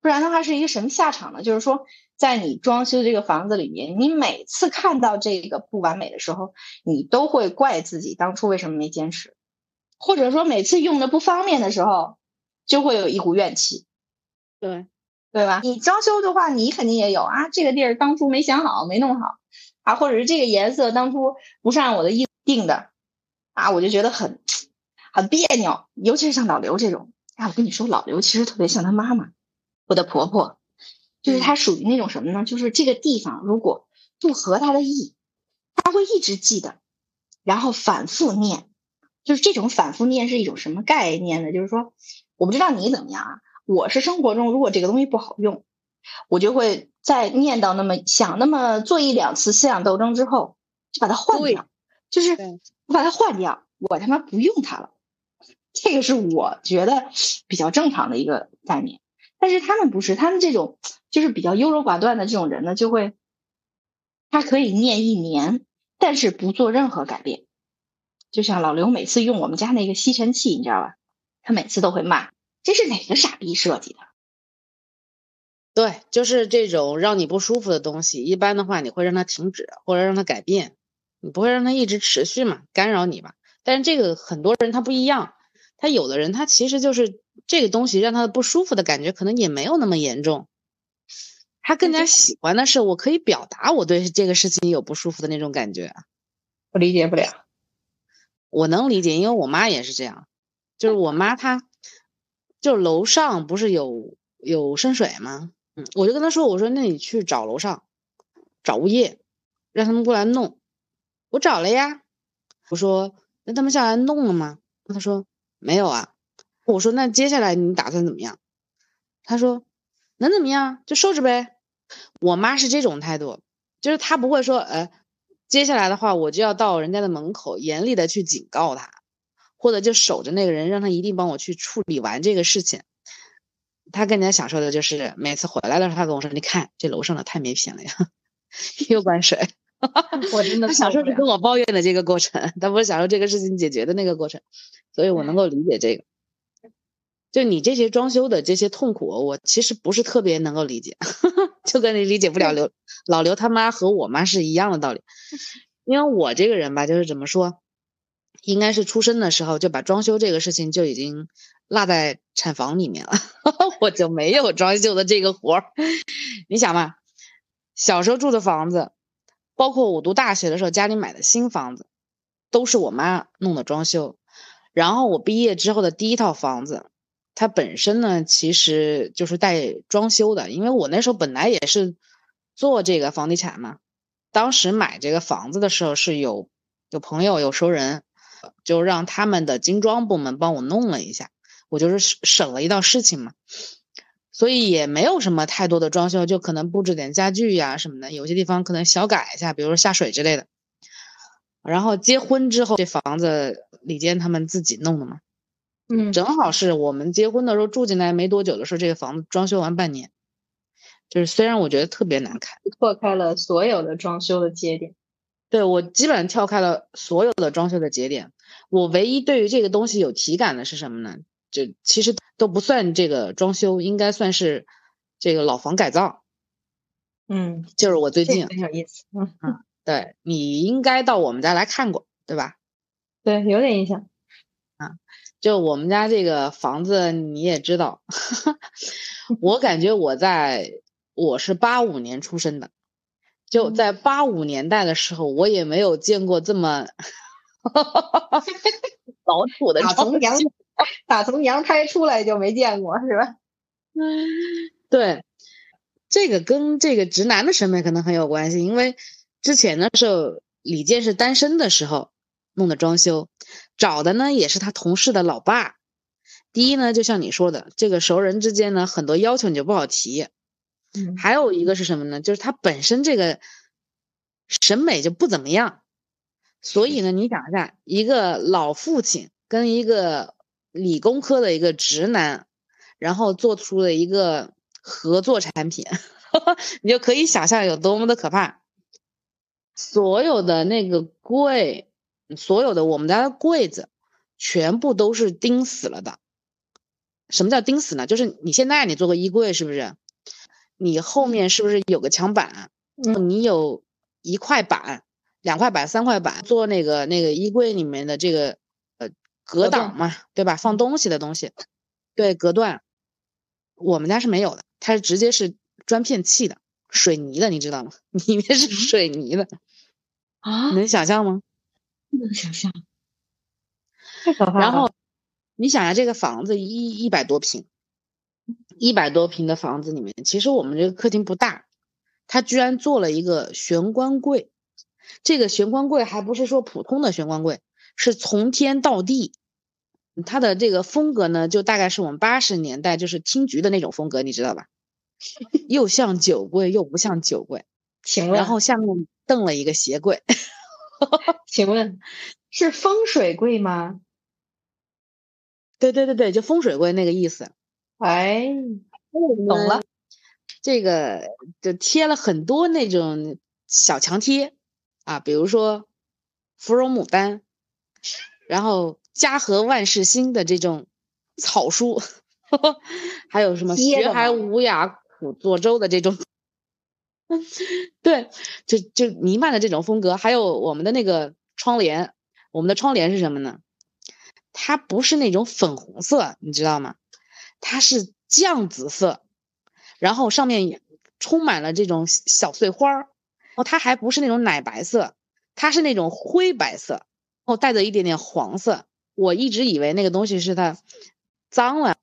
不然的话是一个什么下场呢？就是说，在你装修这个房子里面，你每次看到这个不完美的时候，你都会怪自己当初为什么没坚持，或者说每次用的不方便的时候，就会有一股怨气。对，对吧？你装修的话，你肯定也有啊，这个地儿当初没想好，没弄好啊，或者是这个颜色当初不是按我的意定的啊，我就觉得很很别扭。尤其是像老刘这种，哎，我跟你说，老刘其实特别像他妈妈。我的婆婆，就是她属于那种什么呢？就是这个地方如果不合她的意，她会一直记得，然后反复念。就是这种反复念是一种什么概念呢？就是说，我不知道你怎么样啊。我是生活中如果这个东西不好用，我就会在念叨那么想那么做一两次思想斗争之后，就把它换掉。就是我把它换掉，我他妈不用它了。这个是我觉得比较正常的一个概念。但是他们不是，他们这种就是比较优柔寡断的这种人呢，就会他可以念一年，但是不做任何改变。就像老刘每次用我们家那个吸尘器，你知道吧？他每次都会骂：“这是哪个傻逼设计的？”对，就是这种让你不舒服的东西，一般的话你会让它停止或者让它改变，你不会让它一直持续嘛，干扰你吧。但是这个很多人他不一样，他有的人他其实就是。这个东西让他不舒服的感觉可能也没有那么严重，他更加喜欢的是我可以表达我对这个事情有不舒服的那种感觉。我理解不了，我能理解，因为我妈也是这样，就是我妈她，就楼上不是有有渗水吗？嗯，我就跟她说，我说那你去找楼上，找物业，让他们过来弄。我找了呀，我说那他们下来弄了吗？他说没有啊。我说那接下来你打算怎么样？他说能怎么样就收拾呗。我妈是这种态度，就是她不会说，呃，接下来的话我就要到人家的门口严厉的去警告他，或者就守着那个人，让他一定帮我去处理完这个事情。他更加享受的就是每次回来的时候，他跟我说：“你看这楼上的太没品了呀，(laughs) 又关水。(laughs) ”我真的享受是跟我抱怨的这个过程，他不是享受这个事情解决的那个过程，所以我能够理解这个。就你这些装修的这些痛苦，我其实不是特别能够理解，(laughs) 就跟你理解不了刘老刘他妈和我妈是一样的道理。因为我这个人吧，就是怎么说，应该是出生的时候就把装修这个事情就已经落在产房里面了，(laughs) 我就没有装修的这个活儿。你想嘛，小时候住的房子，包括我读大学的时候家里买的新房子，都是我妈弄的装修。然后我毕业之后的第一套房子，它本身呢其实就是带装修的，因为我那时候本来也是做这个房地产嘛。当时买这个房子的时候是有有朋友有熟人，就让他们的精装部门帮我弄了一下，我就是省了一道事情嘛。所以也没有什么太多的装修，就可能布置点家具呀什么的，有些地方可能小改一下，比如说下水之类的。然后结婚之后，这房子李坚他们自己弄的嘛，嗯，正好是我们结婚的时候住进来没多久的时候，这个房子装修完半年。就是虽然我觉得特别难看，错开了所有的装修的节点。对我基本上跳开了所有的装修的节点。我唯一对于这个东西有体感的是什么呢？就其实都不算这个装修，应该算是这个老房改造。嗯，就是我最近很有意思。嗯嗯，对你应该到我们家来看过，对吧？对，有点印象。啊，就我们家这个房子你也知道，(laughs) 我感觉我在。我是八五年出生的，就在八五年代的时候，我也没有见过这么 (laughs) 老土的。打从娘打从娘胎出来就没见过，是吧？嗯，对，这个跟这个直男的审美可能很有关系，因为之前的时候李健是单身的时候弄的装修，找的呢也是他同事的老爸。第一呢，就像你说的，这个熟人之间呢，很多要求你就不好提。还有一个是什么呢？就是他本身这个审美就不怎么样，所以呢，你想一下，一个老父亲跟一个理工科的一个直男，然后做出了一个合作产品，(laughs) 你就可以想象有多么的可怕。所有的那个柜，所有的我们家的柜子，全部都是钉死了的。什么叫钉死呢？就是你现在你做个衣柜，是不是？你后面是不是有个墙板？嗯，你有一块板、两块板、三块板，做那个那个衣柜里面的这个呃隔挡嘛，对吧？放东西的东西，对，隔断。我们家是没有的，它是直接是砖片砌的，水泥的，你知道吗？(laughs) 里面是水泥的啊，能想象吗？不能想象，太可怕了。然后你想想，这个房子一一百多平。一百多平的房子里面，其实我们这个客厅不大，他居然做了一个玄关柜。这个玄关柜还不是说普通的玄关柜，是从天到地。它的这个风格呢，就大概是我们八十年代就是厅局的那种风格，你知道吧？(laughs) 又像酒柜又不像酒柜。(laughs) 请问，然后下面蹬了一个鞋柜。(laughs) 请问，是风水柜吗？对对对对，就风水柜那个意思。哎，懂了，这个就贴了很多那种小墙贴啊，比如说芙蓉牡丹，然后家和万事兴的这种草书，(laughs) 还有什么学海无涯苦作舟的这种，(laughs) 对，就就弥漫的这种风格。还有我们的那个窗帘，我们的窗帘是什么呢？它不是那种粉红色，你知道吗？它是酱紫色，然后上面也充满了这种小碎花儿，哦，它还不是那种奶白色，它是那种灰白色，然后带着一点点黄色。我一直以为那个东西是它脏了，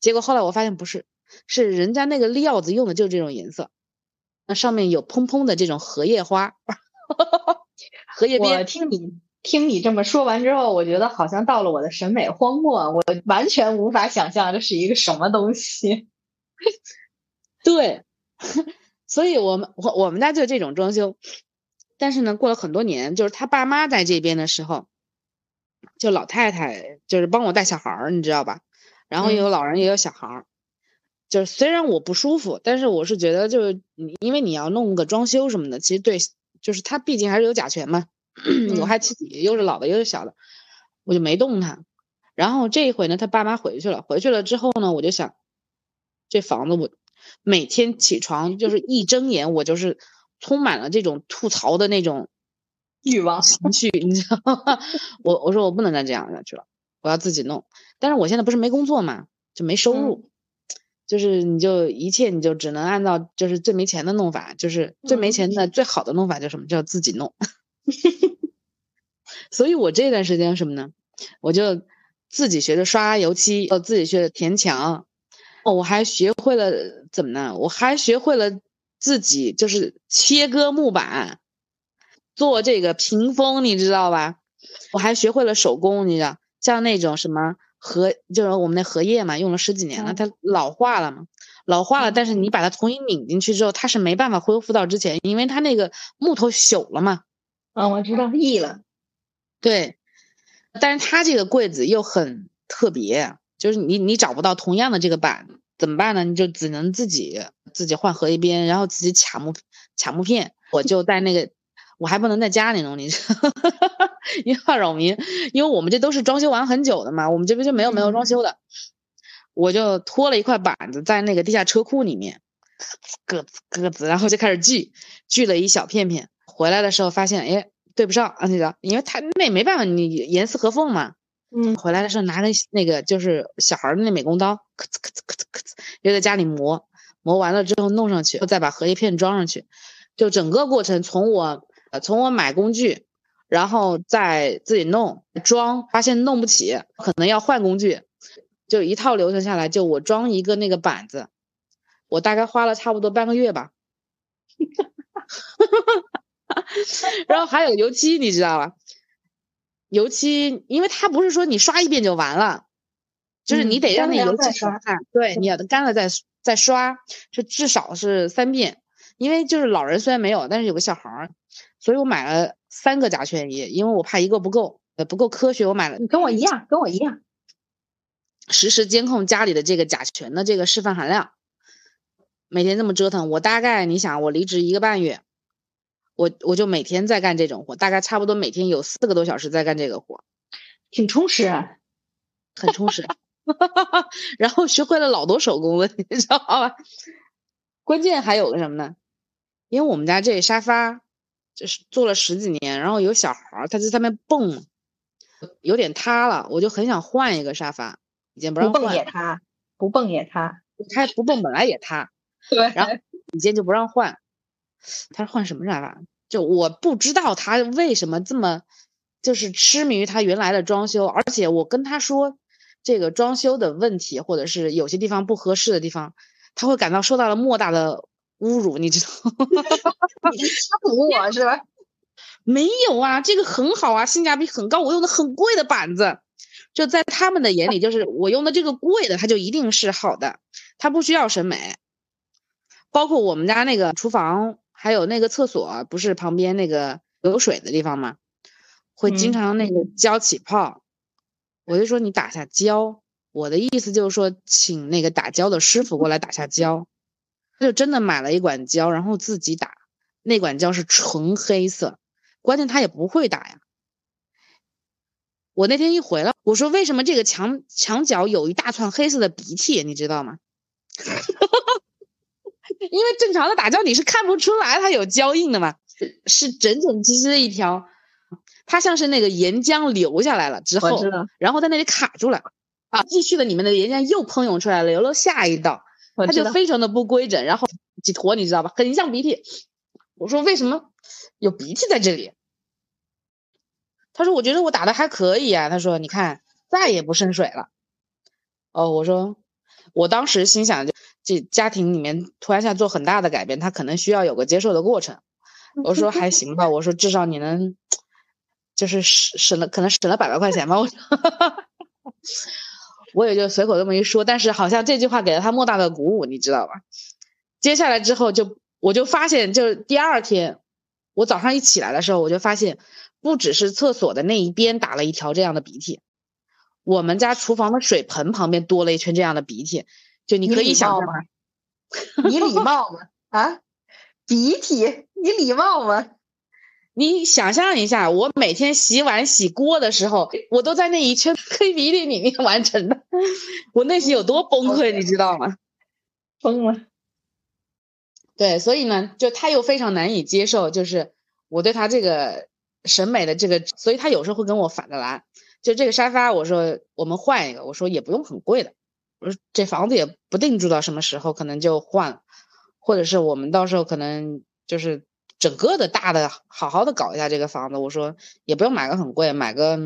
结果后来我发现不是，是人家那个料子用的就是这种颜色，那上面有蓬蓬的这种荷叶花，(laughs) 荷叶边。我听你。听你这么说完之后，我觉得好像到了我的审美荒漠，我完全无法想象这是一个什么东西。(laughs) 对，(laughs) 所以我们我我们家就这种装修，但是呢，过了很多年，就是他爸妈在这边的时候，就老太太就是帮我带小孩儿，你知道吧？然后有老人也有小孩儿，就是虽然我不舒服，但是我是觉得就是因为你要弄个装修什么的，其实对，就是他毕竟还是有甲醛嘛。(clears throat) 我还自己又是老的又是小的，我就没动它。然后这一回呢，他爸妈回去了，回去了之后呢，我就想，这房子我每天起床就是一睁眼，我就是充满了这种吐槽的那种欲望情绪，你知道吗？我我说我不能再这样下去了，我要自己弄。但是我现在不是没工作嘛，就没收入，就是你就一切你就只能按照就是最没钱的弄法，就是最没钱的最好的弄法叫什么叫自己弄。(laughs) 所以我这段时间什么呢？我就自己学着刷油漆，呃，自己学着填墙，哦，我还学会了怎么呢？我还学会了自己就是切割木板，做这个屏风，你知道吧？我还学会了手工，你知道，像那种什么荷，就是我们那荷叶嘛，用了十几年了，它老化了嘛，老化了，但是你把它重新拧进去之后，它是没办法恢复到之前，因为它那个木头朽了嘛。啊，我知道，易了。对。但是它这个柜子又很特别，就是你你找不到同样的这个板，怎么办呢？你就只能自己自己换荷叶边，然后自己卡木卡木片。我就在那个，我还不能在家里弄，你 (laughs) 因为扰民，因为我们这都是装修完很久的嘛，我们这边就没有没有装修的。我就拖了一块板子在那个地下车库里面，咯子咯子，然后就开始锯，锯了一小片片。回来的时候发现，哎。对不上啊，那个，因为他那没办法，你严丝合缝嘛。嗯，回来的时候拿个那个就是小孩的那美工刀，咔呲咔呲咔呲咔呲，又在家里磨，磨完了之后弄上去，再把荷叶片装上去，就整个过程从我呃从我买工具，然后再自己弄装，发现弄不起，可能要换工具，就一套流程下来，就我装一个那个板子，我大概花了差不多半个月吧。(laughs) (laughs) 然后还有油漆，你知道吧？油漆，因为它不是说你刷一遍就完了，就是你得让那油漆刷。对，你要干了再再刷，就至少是三遍。因为就是老人虽然没有，但是有个小孩儿，所以我买了三个甲醛仪，因为我怕一个不够，呃不够科学，我买了。你跟我一样，跟我一样，实时监控家里的这个甲醛的这个释放含量，每天这么折腾，我大概你想，我离职一个半月。我我就每天在干这种活，大概差不多每天有四个多小时在干这个活，挺充实，啊很充实。(laughs) 然后学会了老多手工了，(laughs) 你知道吧？关键还有个什么呢？因为我们家这沙发就是做了十几年，然后有小孩儿他在上面蹦，有点塌了，我就很想换一个沙发。以前不让换，不蹦也塌，不蹦也塌，它不蹦本来也塌。对，然后以前就不让换。他换什么沙发？就我不知道他为什么这么，就是痴迷于他原来的装修。而且我跟他说这个装修的问题，或者是有些地方不合适的地方，他会感到受到了莫大的侮辱。你知道？(laughs) 你吓唬 (laughs) 我是吧？没有啊，这个很好啊，性价比很高。我用的很贵的板子，就在他们的眼里，就是我用的这个贵的，它就一定是好的，它不需要审美。包括我们家那个厨房。还有那个厕所不是旁边那个有水的地方吗？会经常那个胶起泡，我就说你打下胶。我的意思就是说，请那个打胶的师傅过来打下胶。他就真的买了一管胶，然后自己打。那管胶是纯黑色，关键他也不会打呀。我那天一回来，我说为什么这个墙墙角有一大串黑色的鼻涕，你知道吗？(laughs) (laughs) 因为正常的打胶你是看不出来它有胶印的嘛，是整整齐齐的一条，它像是那个岩浆流下来了之后，然后在那里卡住了，啊，继续的里面的岩浆又喷涌出来了，流了下一道，它就非常的不规整，然后几坨你知道吧，很像鼻涕。我说为什么有鼻涕在这里？他说我觉得我打的还可以啊。他说你看再也不渗水了。哦，我说我当时心想就。这家庭里面突然下做很大的改变，他可能需要有个接受的过程。(laughs) 我说还行吧，我说至少你能，就是省省了，可能省了百来块钱吧。我 (laughs) 我也就随口这么一说，但是好像这句话给了他莫大的鼓舞，你知道吧？接下来之后就我就发现，就是第二天我早上一起来的时候，我就发现不只是厕所的那一边打了一条这样的鼻涕，我们家厨房的水盆旁边多了一圈这样的鼻涕。就你可以想吗？你礼貌吗？啊，鼻涕，你礼貌吗？你想象一下，我每天洗碗洗锅的时候，我都在那一圈黑鼻涕里面完成的，我内心有多崩溃，你知道吗？疯了。对，所以呢，就他又非常难以接受，就是我对他这个审美的这个，所以他有时候会跟我反着来。就这个沙发，我说我们换一个，我说也不用很贵的。我说这房子也不定住到什么时候，可能就换，或者是我们到时候可能就是整个的大的好好的搞一下这个房子。我说也不用买个很贵，买个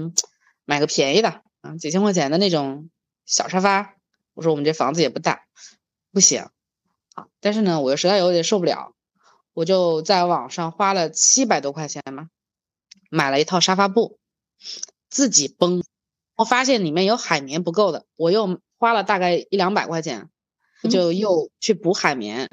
买个便宜的啊，几千块钱的那种小沙发。我说我们这房子也不大，不行啊。但是呢，我又实在有点受不了，我就在网上花了七百多块钱嘛，买了一套沙发布，自己绷。我发现里面有海绵不够的，我又花了大概一两百块钱，就又去补海绵。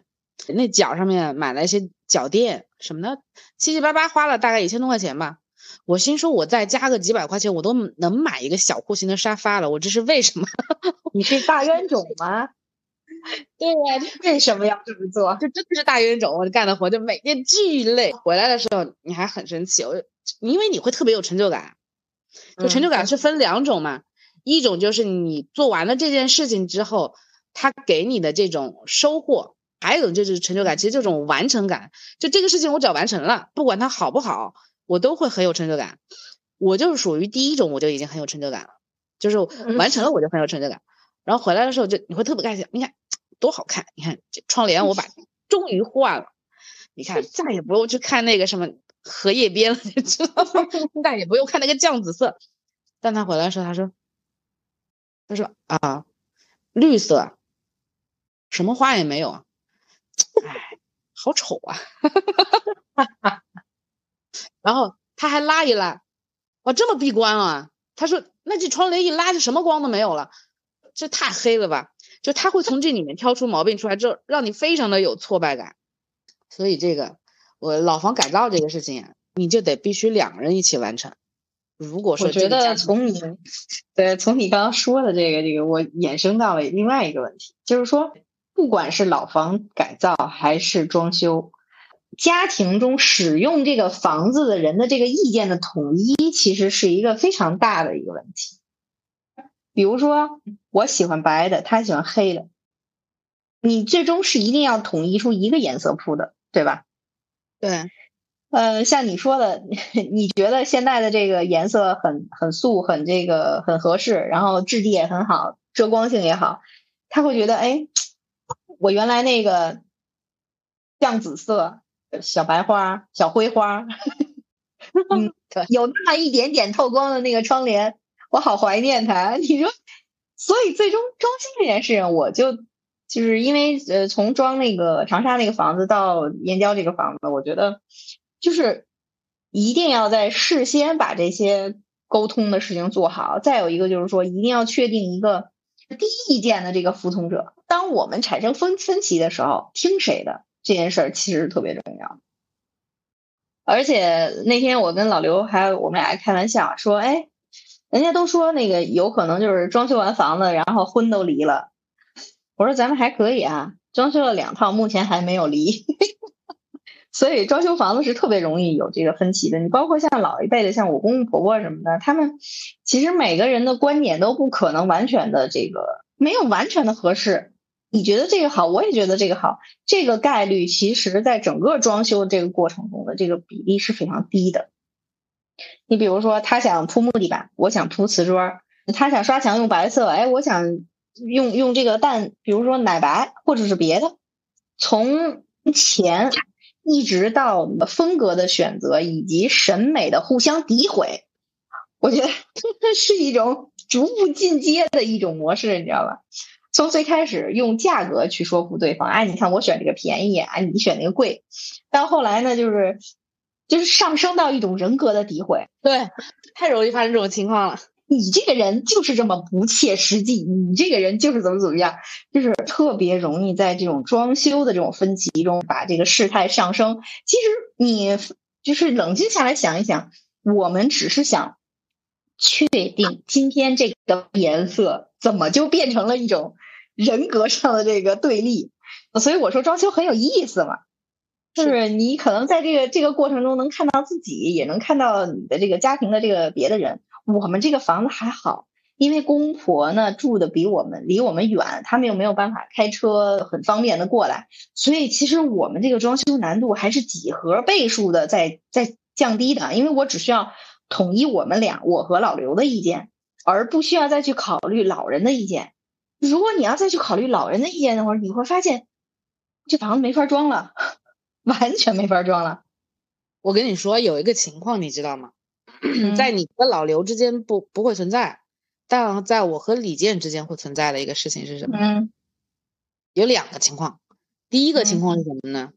那脚上面买了一些脚垫什么的，七七八八花了大概一千多块钱吧。我心说，我再加个几百块钱，我都能买一个小户型的沙发了。我这是为什么？(laughs) 你是大冤种吗？(laughs) 对呀，为什么要这么做？就真的是大冤种！我干的活就每天巨累，回来的时候你还很生气，我因为你会特别有成就感。就成就感是分两种嘛，一种就是你做完了这件事情之后，他给你的这种收获，还有就是成就感，其实这种完成感，就这个事情我只要完成了，不管它好不好。我都会很有成就感，我就是属于第一种，我就已经很有成就感了，就是完成了我就很有成就感，然后回来的时候就你会特别开心，你看多好看，你看这窗帘我把 (laughs) 终于换了，你看再也不用去看那个什么荷叶边了，你知道吗？(laughs) 再也不用看那个酱紫色，但他回来的时候他说，他说啊，绿色，什么花也没有，哎，好丑啊。(laughs) 然后他还拉一拉，哇，这么闭关啊？他说：“那这窗帘一拉，就什么光都没有了，这太黑了吧？”就他会从这里面挑出毛病出来，之后让你非常的有挫败感。所以这个我老房改造这个事情啊，你就得必须两个人一起完成。如果说我觉得从你对从你刚刚说的这个这个，我衍生到了另外一个问题，就是说，不管是老房改造还是装修。家庭中使用这个房子的人的这个意见的统一，其实是一个非常大的一个问题。比如说，我喜欢白的，他喜欢黑的，你最终是一定要统一出一个颜色铺的，对吧？对。呃，像你说的，(laughs) 你觉得现在的这个颜色很很素，很这个很合适，然后质地也很好，遮光性也好，他会觉得，哎，我原来那个酱紫色。小白花、小灰花，嗯，(laughs) 有那么一点点透光的那个窗帘，我好怀念它。(laughs) 你说，所以最终装修这件事情，我就就是因为呃，从装那个长沙那个房子到燕郊这个房子，我觉得就是一定要在事先把这些沟通的事情做好。再有一个就是说，一定要确定一个第一意见的这个服从者。当我们产生分分歧的时候，听谁的？这件事儿其实特别重要，而且那天我跟老刘还有我们俩开玩笑说：“哎，人家都说那个有可能就是装修完房子，然后婚都离了。”我说：“咱们还可以啊，装修了两套，目前还没有离。”所以装修房子是特别容易有这个分歧的。你包括像老一辈的，像我公公婆婆什么的，他们其实每个人的观点都不可能完全的这个没有完全的合适。你觉得这个好，我也觉得这个好，这个概率其实在整个装修这个过程中的这个比例是非常低的。你比如说，他想铺木地板，我想铺瓷砖；他想刷墙用白色，哎，我想用用这个淡，比如说奶白或者是别的。从钱一直到风格的选择以及审美的互相诋毁，我觉得这是一种逐步进阶的一种模式，你知道吧？从最开始用价格去说服对方，哎，你看我选这个便宜，哎，你选那个贵，到后来呢，就是就是上升到一种人格的诋毁，对，太容易发生这种情况了。你这个人就是这么不切实际，你这个人就是怎么怎么样，就是特别容易在这种装修的这种分歧中把这个事态上升。其实你就是冷静下来想一想，我们只是想。确定今天这个颜色怎么就变成了一种人格上的这个对立？所以我说装修很有意思嘛，就是你可能在这个这个过程中能看到自己，也能看到你的这个家庭的这个别的人。我们这个房子还好，因为公婆呢住的比我们离我们远，他们又没有办法开车很方便的过来，所以其实我们这个装修难度还是几何倍数的在在降低的，因为我只需要。统一我们俩，我和老刘的意见，而不需要再去考虑老人的意见。如果你要再去考虑老人的意见的话，你会发现这房子没法装了，(laughs) 完全没法装了。我跟你说有一个情况，你知道吗？在你和老刘之间不不会存在，但在我和李健之间会存在的一个事情是什么？嗯，有两个情况。第一个情况是什么呢？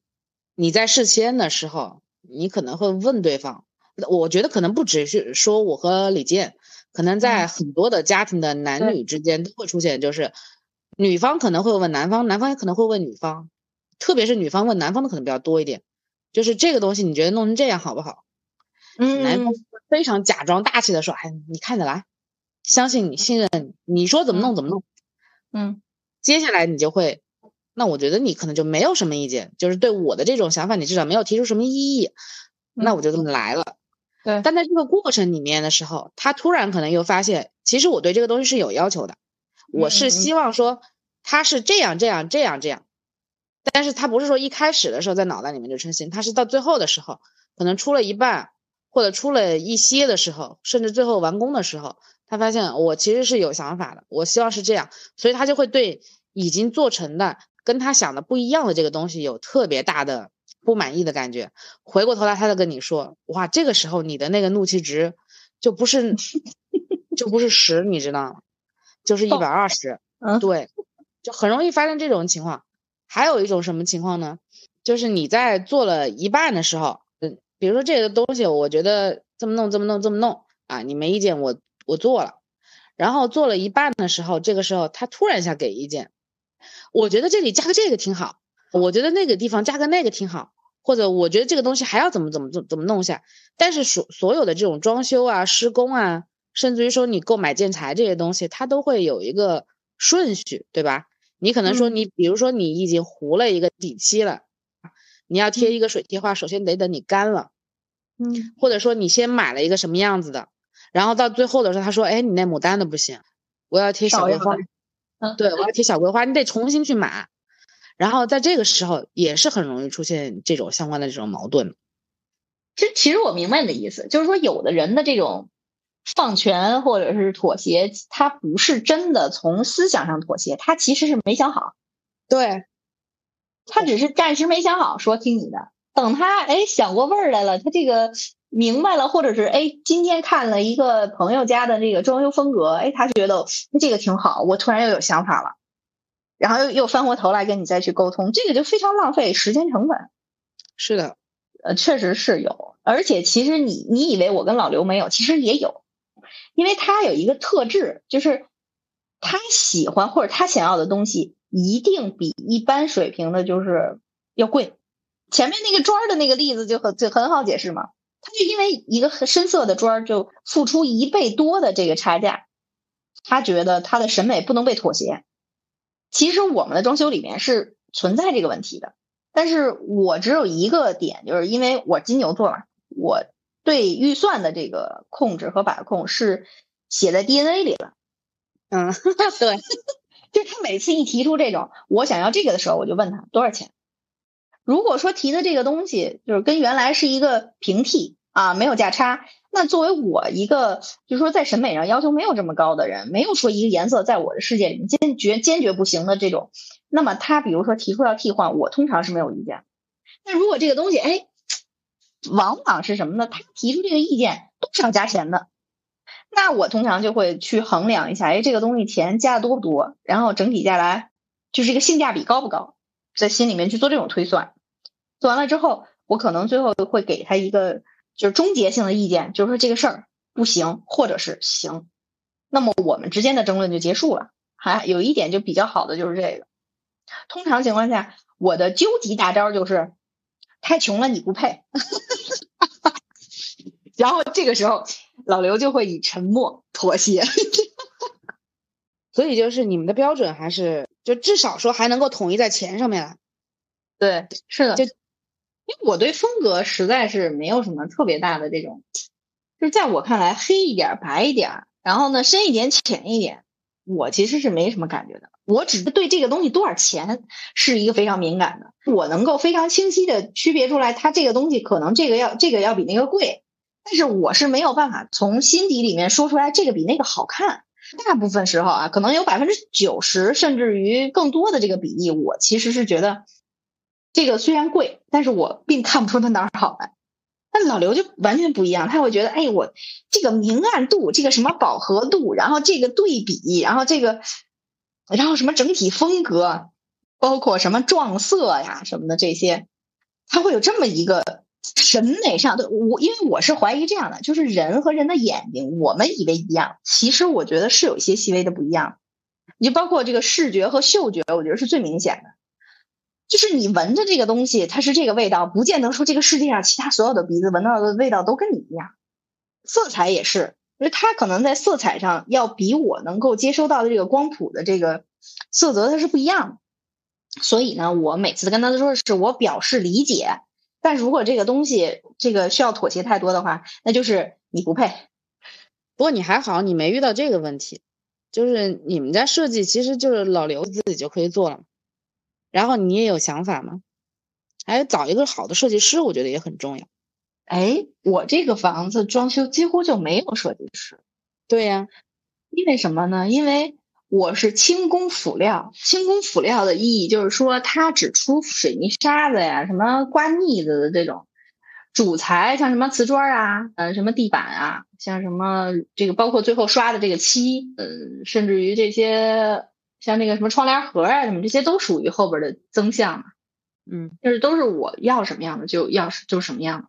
你在事先的时候，你可能会问对方，我觉得可能不只是说我和李健，可能在很多的家庭的男女之间都会出现，就是女方可能会问男方，男方也可能会问女方，特别是女方问男方的可能比较多一点，就是这个东西你觉得弄成这样好不好？嗯，男方非常假装大气的说：“哎，你看着来，相信你，信任你，你说怎么弄怎么弄。”嗯，接下来你就会，那我觉得你可能就没有什么意见，就是对我的这种想法，你至少没有提出什么异议，那我就这么来了。对，但在这个过程里面的时候，他突然可能又发现，其实我对这个东西是有要求的，我是希望说他是这样这样这样这样，但是他不是说一开始的时候在脑袋里面就成型，他是到最后的时候，可能出了一半。或者出了一些的时候，甚至最后完工的时候，他发现我其实是有想法的，我希望是这样，所以他就会对已经做成的跟他想的不一样的这个东西有特别大的不满意的感觉。回过头来，他再跟你说：“哇，这个时候你的那个怒气值就不是就不是十，你知道吗？就是一百二十。”嗯，对，就很容易发生这种情况。还有一种什么情况呢？就是你在做了一半的时候。比如说这个东西，我觉得这么弄，这么弄，这么弄啊，你没意见，我我做了，然后做了一半的时候，这个时候他突然一下给意见，我觉得这里加个这个挺好，我觉得那个地方加个那个挺好，或者我觉得这个东西还要怎么怎么怎怎么弄一下。但是所所有的这种装修啊、施工啊，甚至于说你购买建材这些东西，它都会有一个顺序，对吧？你可能说你，比如说你已经糊了一个底漆了。你要贴一个水贴画，首先得等你干了，嗯，或者说你先买了一个什么样子的，然后到最后的时候，他说，哎，你那牡丹的不行，我要贴小桂花，嗯，对，我要贴小桂花，你得重新去买，然后在这个时候也是很容易出现这种相关的这种矛盾。其实，其实我明白你的意思，就是说，有的人的这种放权或者是妥协，他不是真的从思想上妥协，他其实是没想好，对。他只是暂时没想好，说听你的。等他哎想过味儿来了，他这个明白了，或者是哎今天看了一个朋友家的这个装修风格，哎他觉得这个挺好，我突然又有想法了，然后又又翻过头来跟你再去沟通，这个就非常浪费时间成本。是的，呃，确实是有，而且其实你你以为我跟老刘没有，其实也有，因为他有一个特质，就是他喜欢或者他想要的东西。一定比一般水平的就是要贵。前面那个砖的那个例子就很就很好解释嘛，他就因为一个深色的砖就付出一倍多的这个差价，他觉得他的审美不能被妥协。其实我们的装修里面是存在这个问题的，但是我只有一个点，就是因为我金牛座嘛，我对预算的这个控制和把控是写在 DNA 里了。嗯，(laughs) 对。(laughs) 就是他每次一提出这种我想要这个的时候，我就问他多少钱。如果说提的这个东西就是跟原来是一个平替啊，没有价差，那作为我一个就是说在审美上要求没有这么高的人，没有说一个颜色在我的世界里坚决坚决不行的这种，那么他比如说提出要替换，我通常是没有意见。那如果这个东西哎，往往是什么呢？他提出这个意见都是要加钱的。那我通常就会去衡量一下，哎，这个东西钱加的多不多，然后整体下来就是一个性价比高不高，在心里面去做这种推算。做完了之后，我可能最后会给他一个就是终结性的意见，就是说这个事儿不行，或者是行。那么我们之间的争论就结束了。还有一点就比较好的就是这个，通常情况下，我的究极大招就是太穷了你不配。(laughs) 然后这个时候。老刘就会以沉默妥协，所以就是你们的标准还是就至少说还能够统一在钱上面。对，是的，就因为我对风格实在是没有什么特别大的这种，就是在我看来黑一点白一点，然后呢深一点浅一点，我其实是没什么感觉的。我只是对这个东西多少钱是一个非常敏感的，我能够非常清晰的区别出来，它这个东西可能这个要这个要比那个贵。但是我是没有办法从心底里面说出来这个比那个好看，大部分时候啊，可能有百分之九十甚至于更多的这个比例，我其实是觉得这个虽然贵，但是我并看不出它哪儿好来。但老刘就完全不一样，他会觉得，哎，我这个明暗度，这个什么饱和度，然后这个对比，然后这个，然后什么整体风格，包括什么撞色呀什么的这些，他会有这么一个审美上的我，因为我是怀疑这样的，就是人和人的眼睛，我们以为一样，其实我觉得是有一些细微的不一样，你就包括这个视觉和嗅觉，我觉得是最明显的。就是你闻着这个东西，它是这个味道，不见得说这个世界上其他所有的鼻子闻到的味道都跟你一样。色彩也是，因为它可能在色彩上要比我能够接收到的这个光谱的这个色泽它是不一样的。所以呢，我每次跟他说的是我表示理解，但如果这个东西这个需要妥协太多的话，那就是你不配。不过你还好，你没遇到这个问题，就是你们家设计其实就是老刘自己就可以做了。然后你也有想法吗？还找一个好的设计师，我觉得也很重要。哎，我这个房子装修几乎就没有设计师。对呀，因为什么呢？因为我是轻工辅料。轻工辅料的意义就是说，它只出水泥沙子呀，什么刮腻子的这种主材，像什么瓷砖啊，呃，什么地板啊，像什么这个，包括最后刷的这个漆，嗯，甚至于这些。像那个什么窗帘盒啊，什么这些都属于后边的增项嘛，嗯，就是都是我要什么样的就要就是什么样的，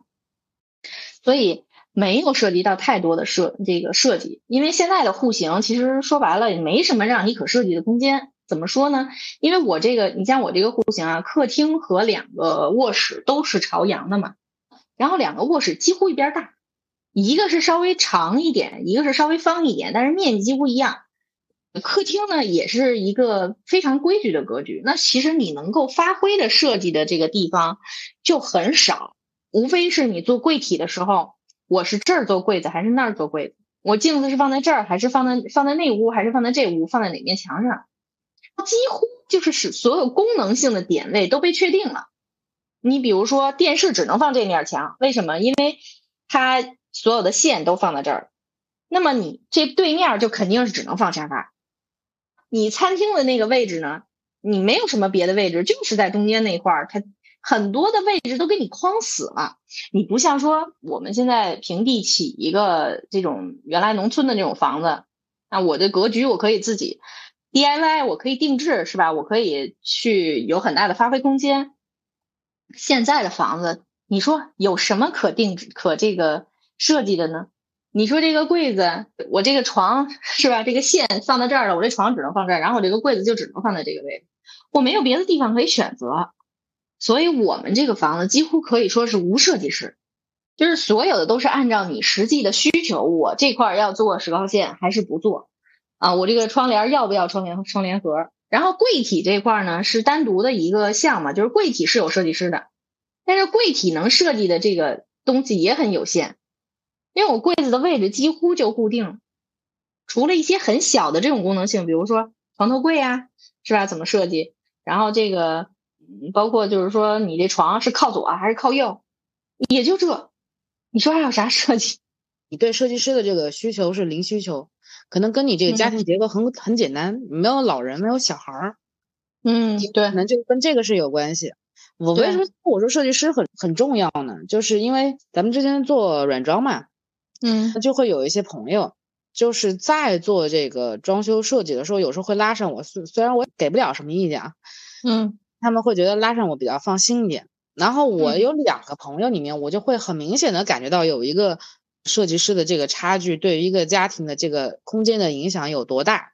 所以没有涉及到太多的设这个设计，因为现在的户型其实说白了也没什么让你可设计的空间。怎么说呢？因为我这个，你像我这个户型啊，客厅和两个卧室都是朝阳的嘛，然后两个卧室几乎一边大，一个是稍微长一点，一个是稍微方一点，但是面积几乎一样。客厅呢，也是一个非常规矩的格局。那其实你能够发挥的设计的这个地方就很少，无非是你做柜体的时候，我是这儿做柜子还是那儿做柜子？我镜子是放在这儿还是放在放在那屋还是放在这屋？放在哪面墙上？几乎就是使所有功能性的点位都被确定了。你比如说电视只能放这面墙，为什么？因为它所有的线都放在这儿。那么你这对面就肯定是只能放沙发。你餐厅的那个位置呢？你没有什么别的位置，就是在中间那块儿，它很多的位置都给你框死了。你不像说我们现在平地起一个这种原来农村的那种房子，那我的格局我可以自己 DIY，我可以定制，是吧？我可以去有很大的发挥空间。现在的房子，你说有什么可定制、可这个设计的呢？你说这个柜子，我这个床是吧？这个线放到这儿了，我这床只能放这儿，然后我这个柜子就只能放在这个位置，我没有别的地方可以选择，所以我们这个房子几乎可以说是无设计师，就是所有的都是按照你实际的需求，我这块要做石膏线还是不做啊？我这个窗帘要不要窗帘窗帘盒？然后柜体这块呢是单独的一个项目，就是柜体是有设计师的，但是柜体能设计的这个东西也很有限。因为我柜子的位置几乎就固定，除了一些很小的这种功能性，比如说床头柜呀，是吧？怎么设计？然后这个包括就是说你这床是靠左还是靠右，也就这。你说还有啥设计？(laughs) 你对设计师的这个需求是零需求，可能跟你这个家庭结构很很简单，没有老人，没有小孩儿，嗯，对，可能就跟这个是有关系。我为什么我说设计师很很重要呢？就是因为咱们之前做软装嘛。嗯，就会有一些朋友，就是在做这个装修设计的时候，有时候会拉上我。虽虽然我给不了什么意见啊，嗯，他们会觉得拉上我比较放心一点。然后我有两个朋友里面，我就会很明显的感觉到有一个设计师的这个差距，对于一个家庭的这个空间的影响有多大。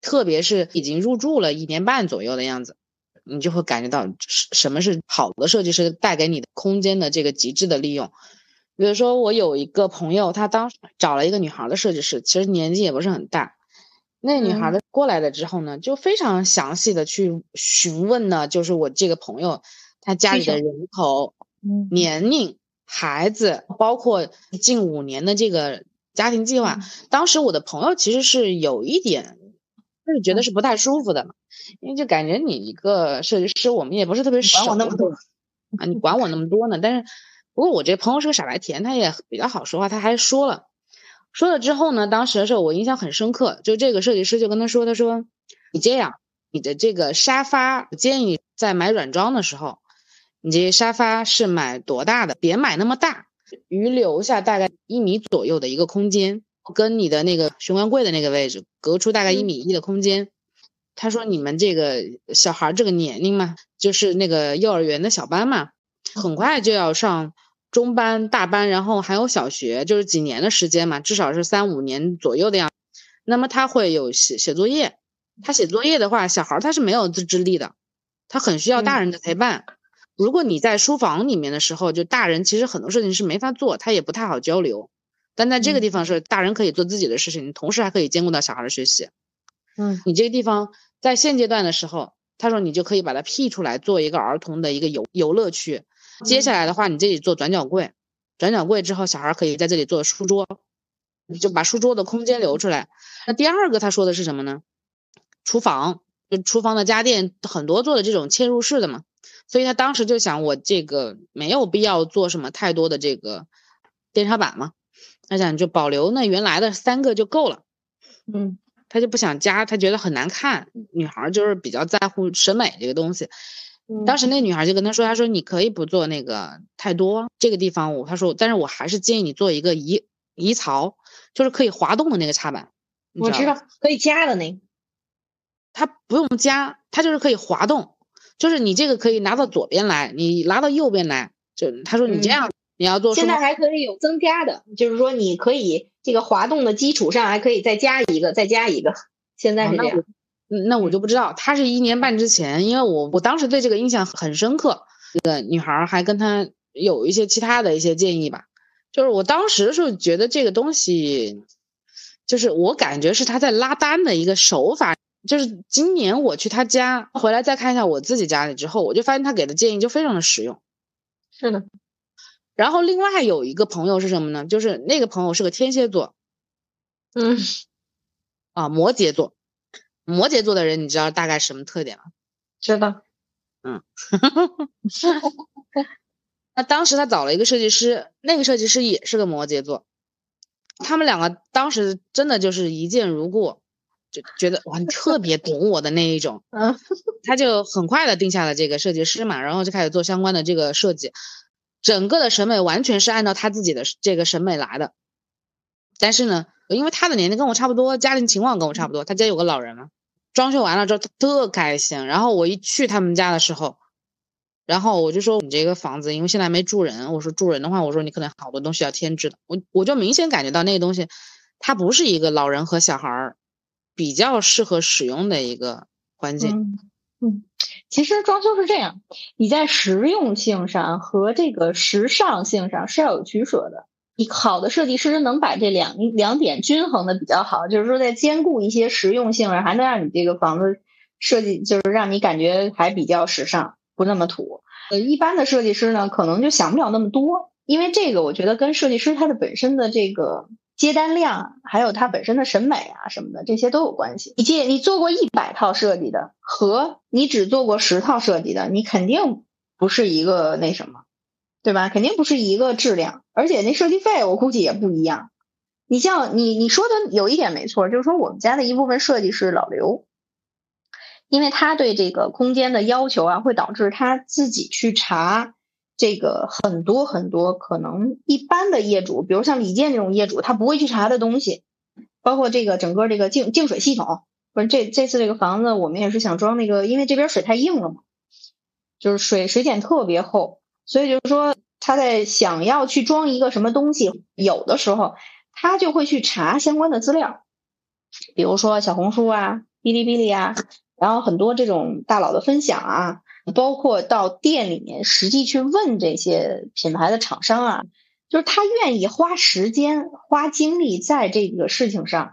特别是已经入住了一年半左右的样子，你就会感觉到什什么是好的设计师带给你的空间的这个极致的利用。比如说，我有一个朋友，他当时找了一个女孩的设计师，其实年纪也不是很大。那女孩的过来了之后呢，就非常详细的去询问呢，就是我这个朋友他家里的人口、年龄、孩子，包括近五年的这个家庭计划。当时我的朋友其实是有一点，就是觉得是不太舒服的嘛，因为就感觉你一个设计师，我们也不是特别熟啊，你管我那么多呢，但是。不过我这朋友是个傻白甜，他也比较好说话，他还说了，说了之后呢，当时的时候我印象很深刻，就这个设计师就跟他说，他说你这样，你的这个沙发，建议在买软装的时候，你这沙发是买多大的？别买那么大，余留下大概一米左右的一个空间，跟你的那个玄关柜的那个位置隔出大概一米一的空间。他说你们这个小孩这个年龄嘛，就是那个幼儿园的小班嘛，很快就要上。中班、大班，然后还有小学，就是几年的时间嘛，至少是三五年左右的样子。那么他会有写写作业，他写作业的话，小孩他是没有自制力的，他很需要大人的陪伴。如果你在书房里面的时候，就大人其实很多事情是没法做，他也不太好交流。但在这个地方是大人可以做自己的事情，同时还可以兼顾到小孩的学习。嗯，你这个地方在现阶段的时候，他说你就可以把它辟出来，做一个儿童的一个游游乐区。接下来的话，你自己做转角柜，转角柜之后，小孩可以在这里做书桌，你就把书桌的空间留出来。那第二个他说的是什么呢？厨房，就厨房的家电很多做的这种嵌入式的嘛，所以他当时就想，我这个没有必要做什么太多的这个电插板嘛，他想就保留那原来的三个就够了。嗯，他就不想加，他觉得很难看，女孩就是比较在乎审美这个东西。当时那女孩就跟他说：“他说你可以不做那个太多这个地方，我他说，但是我还是建议你做一个移移槽，就是可以滑动的那个插板。我知道可以加的那，它不用加，它就是可以滑动，就是你这个可以拿到左边来，你拿到右边来，就他说你这样你要做。现在还可以有增加的，就是说你可以这个滑动的基础上还可以再加一个，再加一个。现在是这样。”嗯，那我就不知道，他是一年半之前，因为我我当时对这个印象很深刻。这个女孩还跟他有一些其他的一些建议吧，就是我当时是觉得这个东西，就是我感觉是他在拉单的一个手法。就是今年我去他家回来再看一下我自己家里之后，我就发现他给的建议就非常的实用。是的。然后另外有一个朋友是什么呢？就是那个朋友是个天蝎座，嗯，啊，摩羯座。摩羯座的人，你知道大概什么特点吗？知道，嗯，那当时他找了一个设计师，那个设计师也是个摩羯座，他们两个当时真的就是一见如故，就觉得哇，你特别懂我的那一种，嗯，他就很快的定下了这个设计师嘛，然后就开始做相关的这个设计，整个的审美完全是按照他自己的这个审美来的，但是呢，因为他的年龄跟我差不多，家庭情况跟我差不多，他家有个老人嘛。装修完了之后，特开心。然后我一去他们家的时候，然后我就说：“你这个房子，因为现在没住人，我说住人的话，我说你可能好多东西要添置的。我我就明显感觉到那个东西，它不是一个老人和小孩儿比较适合使用的一个环境。嗯，其实装修是这样，你在实用性上和这个时尚性上是要有取舍的。”你好的设计师能把这两两点均衡的比较好，就是说在兼顾一些实用性，还能让你这个房子设计就是让你感觉还比较时尚，不那么土。呃，一般的设计师呢，可能就想不了那么多，因为这个我觉得跟设计师他的本身的这个接单量，还有他本身的审美啊什么的这些都有关系。你接你做过一百套设计的，和你只做过十套设计的，你肯定不是一个那什么。对吧？肯定不是一个质量，而且那设计费我估计也不一样。你像你你说的有一点没错，就是说我们家的一部分设计是老刘，因为他对这个空间的要求啊，会导致他自己去查这个很多很多可能一般的业主，比如像李健这种业主，他不会去查的东西，包括这个整个这个净净水系统。不是这这次这个房子，我们也是想装那个，因为这边水太硬了嘛，就是水水碱特别厚。所以就是说，他在想要去装一个什么东西，有的时候他就会去查相关的资料，比如说小红书啊、哔哩哔哩啊，然后很多这种大佬的分享啊，包括到店里面实际去问这些品牌的厂商啊，就是他愿意花时间、花精力在这个事情上，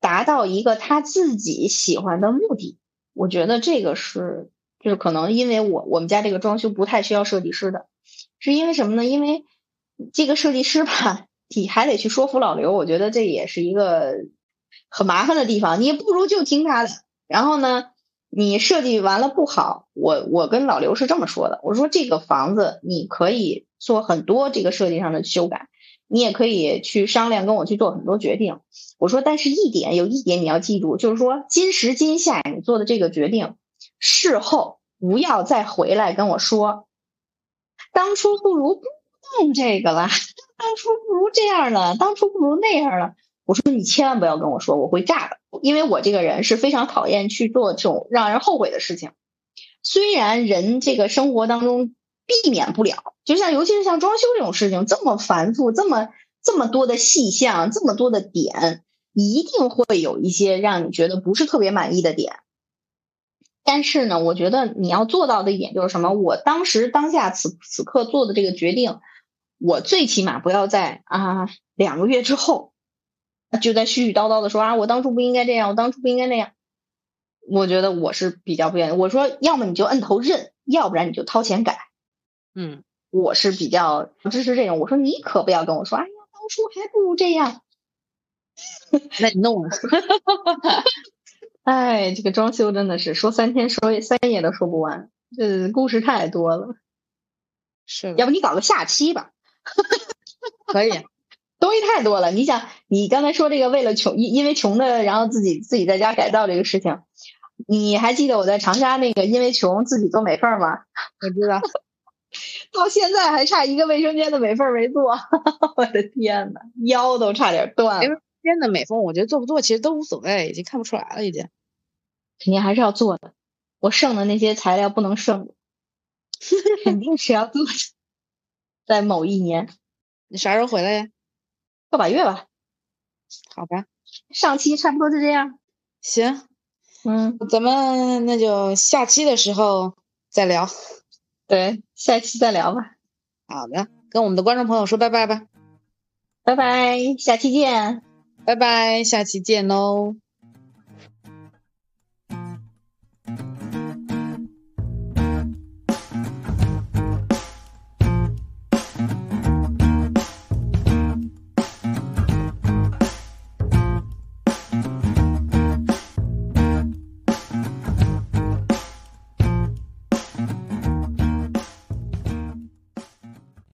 达到一个他自己喜欢的目的。我觉得这个是，就是可能因为我我们家这个装修不太需要设计师的。是因为什么呢？因为这个设计师吧，你还得去说服老刘，我觉得这也是一个很麻烦的地方。你也不如就听他的。然后呢，你设计完了不好，我我跟老刘是这么说的，我说这个房子你可以做很多这个设计上的修改，你也可以去商量，跟我去做很多决定。我说，但是一点有一点你要记住，就是说今时今下你做的这个决定，事后不要再回来跟我说，当初不如不弄这个了，当初不如这样了，当初不如那样了。我说你千万不要跟我说，我会炸的，因为我这个人是非常讨厌去做这种让人后悔的事情。虽然人这个生活当中避免不了，就像尤其是像装修这种事情这么繁复，这么这么多的细项，这么多的点，一定会有一些让你觉得不是特别满意的点。但是呢，我觉得你要做到的一点就是什么？我当时当下此此刻做的这个决定，我最起码不要在啊两个月之后。就在絮絮叨叨的说啊，我当初不应该这样，我当初不应该那样。我觉得我是比较不愿意。我说，要么你就摁头认，要不然你就掏钱改。嗯，我是比较支持这种。我说你可不要跟我说，哎呀，当初还不如这样。那你弄了。(laughs) 哎，这个装修真的是说三天说三夜都说不完，这故事太多了。是，要不你搞个下期吧？(laughs) 可以。东西太多了，你想，你刚才说这个为了穷，因因为穷的，然后自己自己在家改造这个事情，你还记得我在长沙那个因为穷自己做美缝吗？(laughs) 我知道，到现在还差一个卫生间的美缝没做，(laughs) 我的天呐，腰都差点断了。卫生间的美缝，我觉得做不做其实都无所谓，已经看不出来了，已经。肯定还是要做的，我剩的那些材料不能剩，肯定是要做的，(laughs) 在某一年。你啥时候回来呀？个把月吧，好吧，上期差不多就这样。行，嗯，咱们那就下期的时候再聊。对，下期再聊吧。好的，跟我们的观众朋友说拜拜吧。拜拜，下期见。拜拜，下期见喽。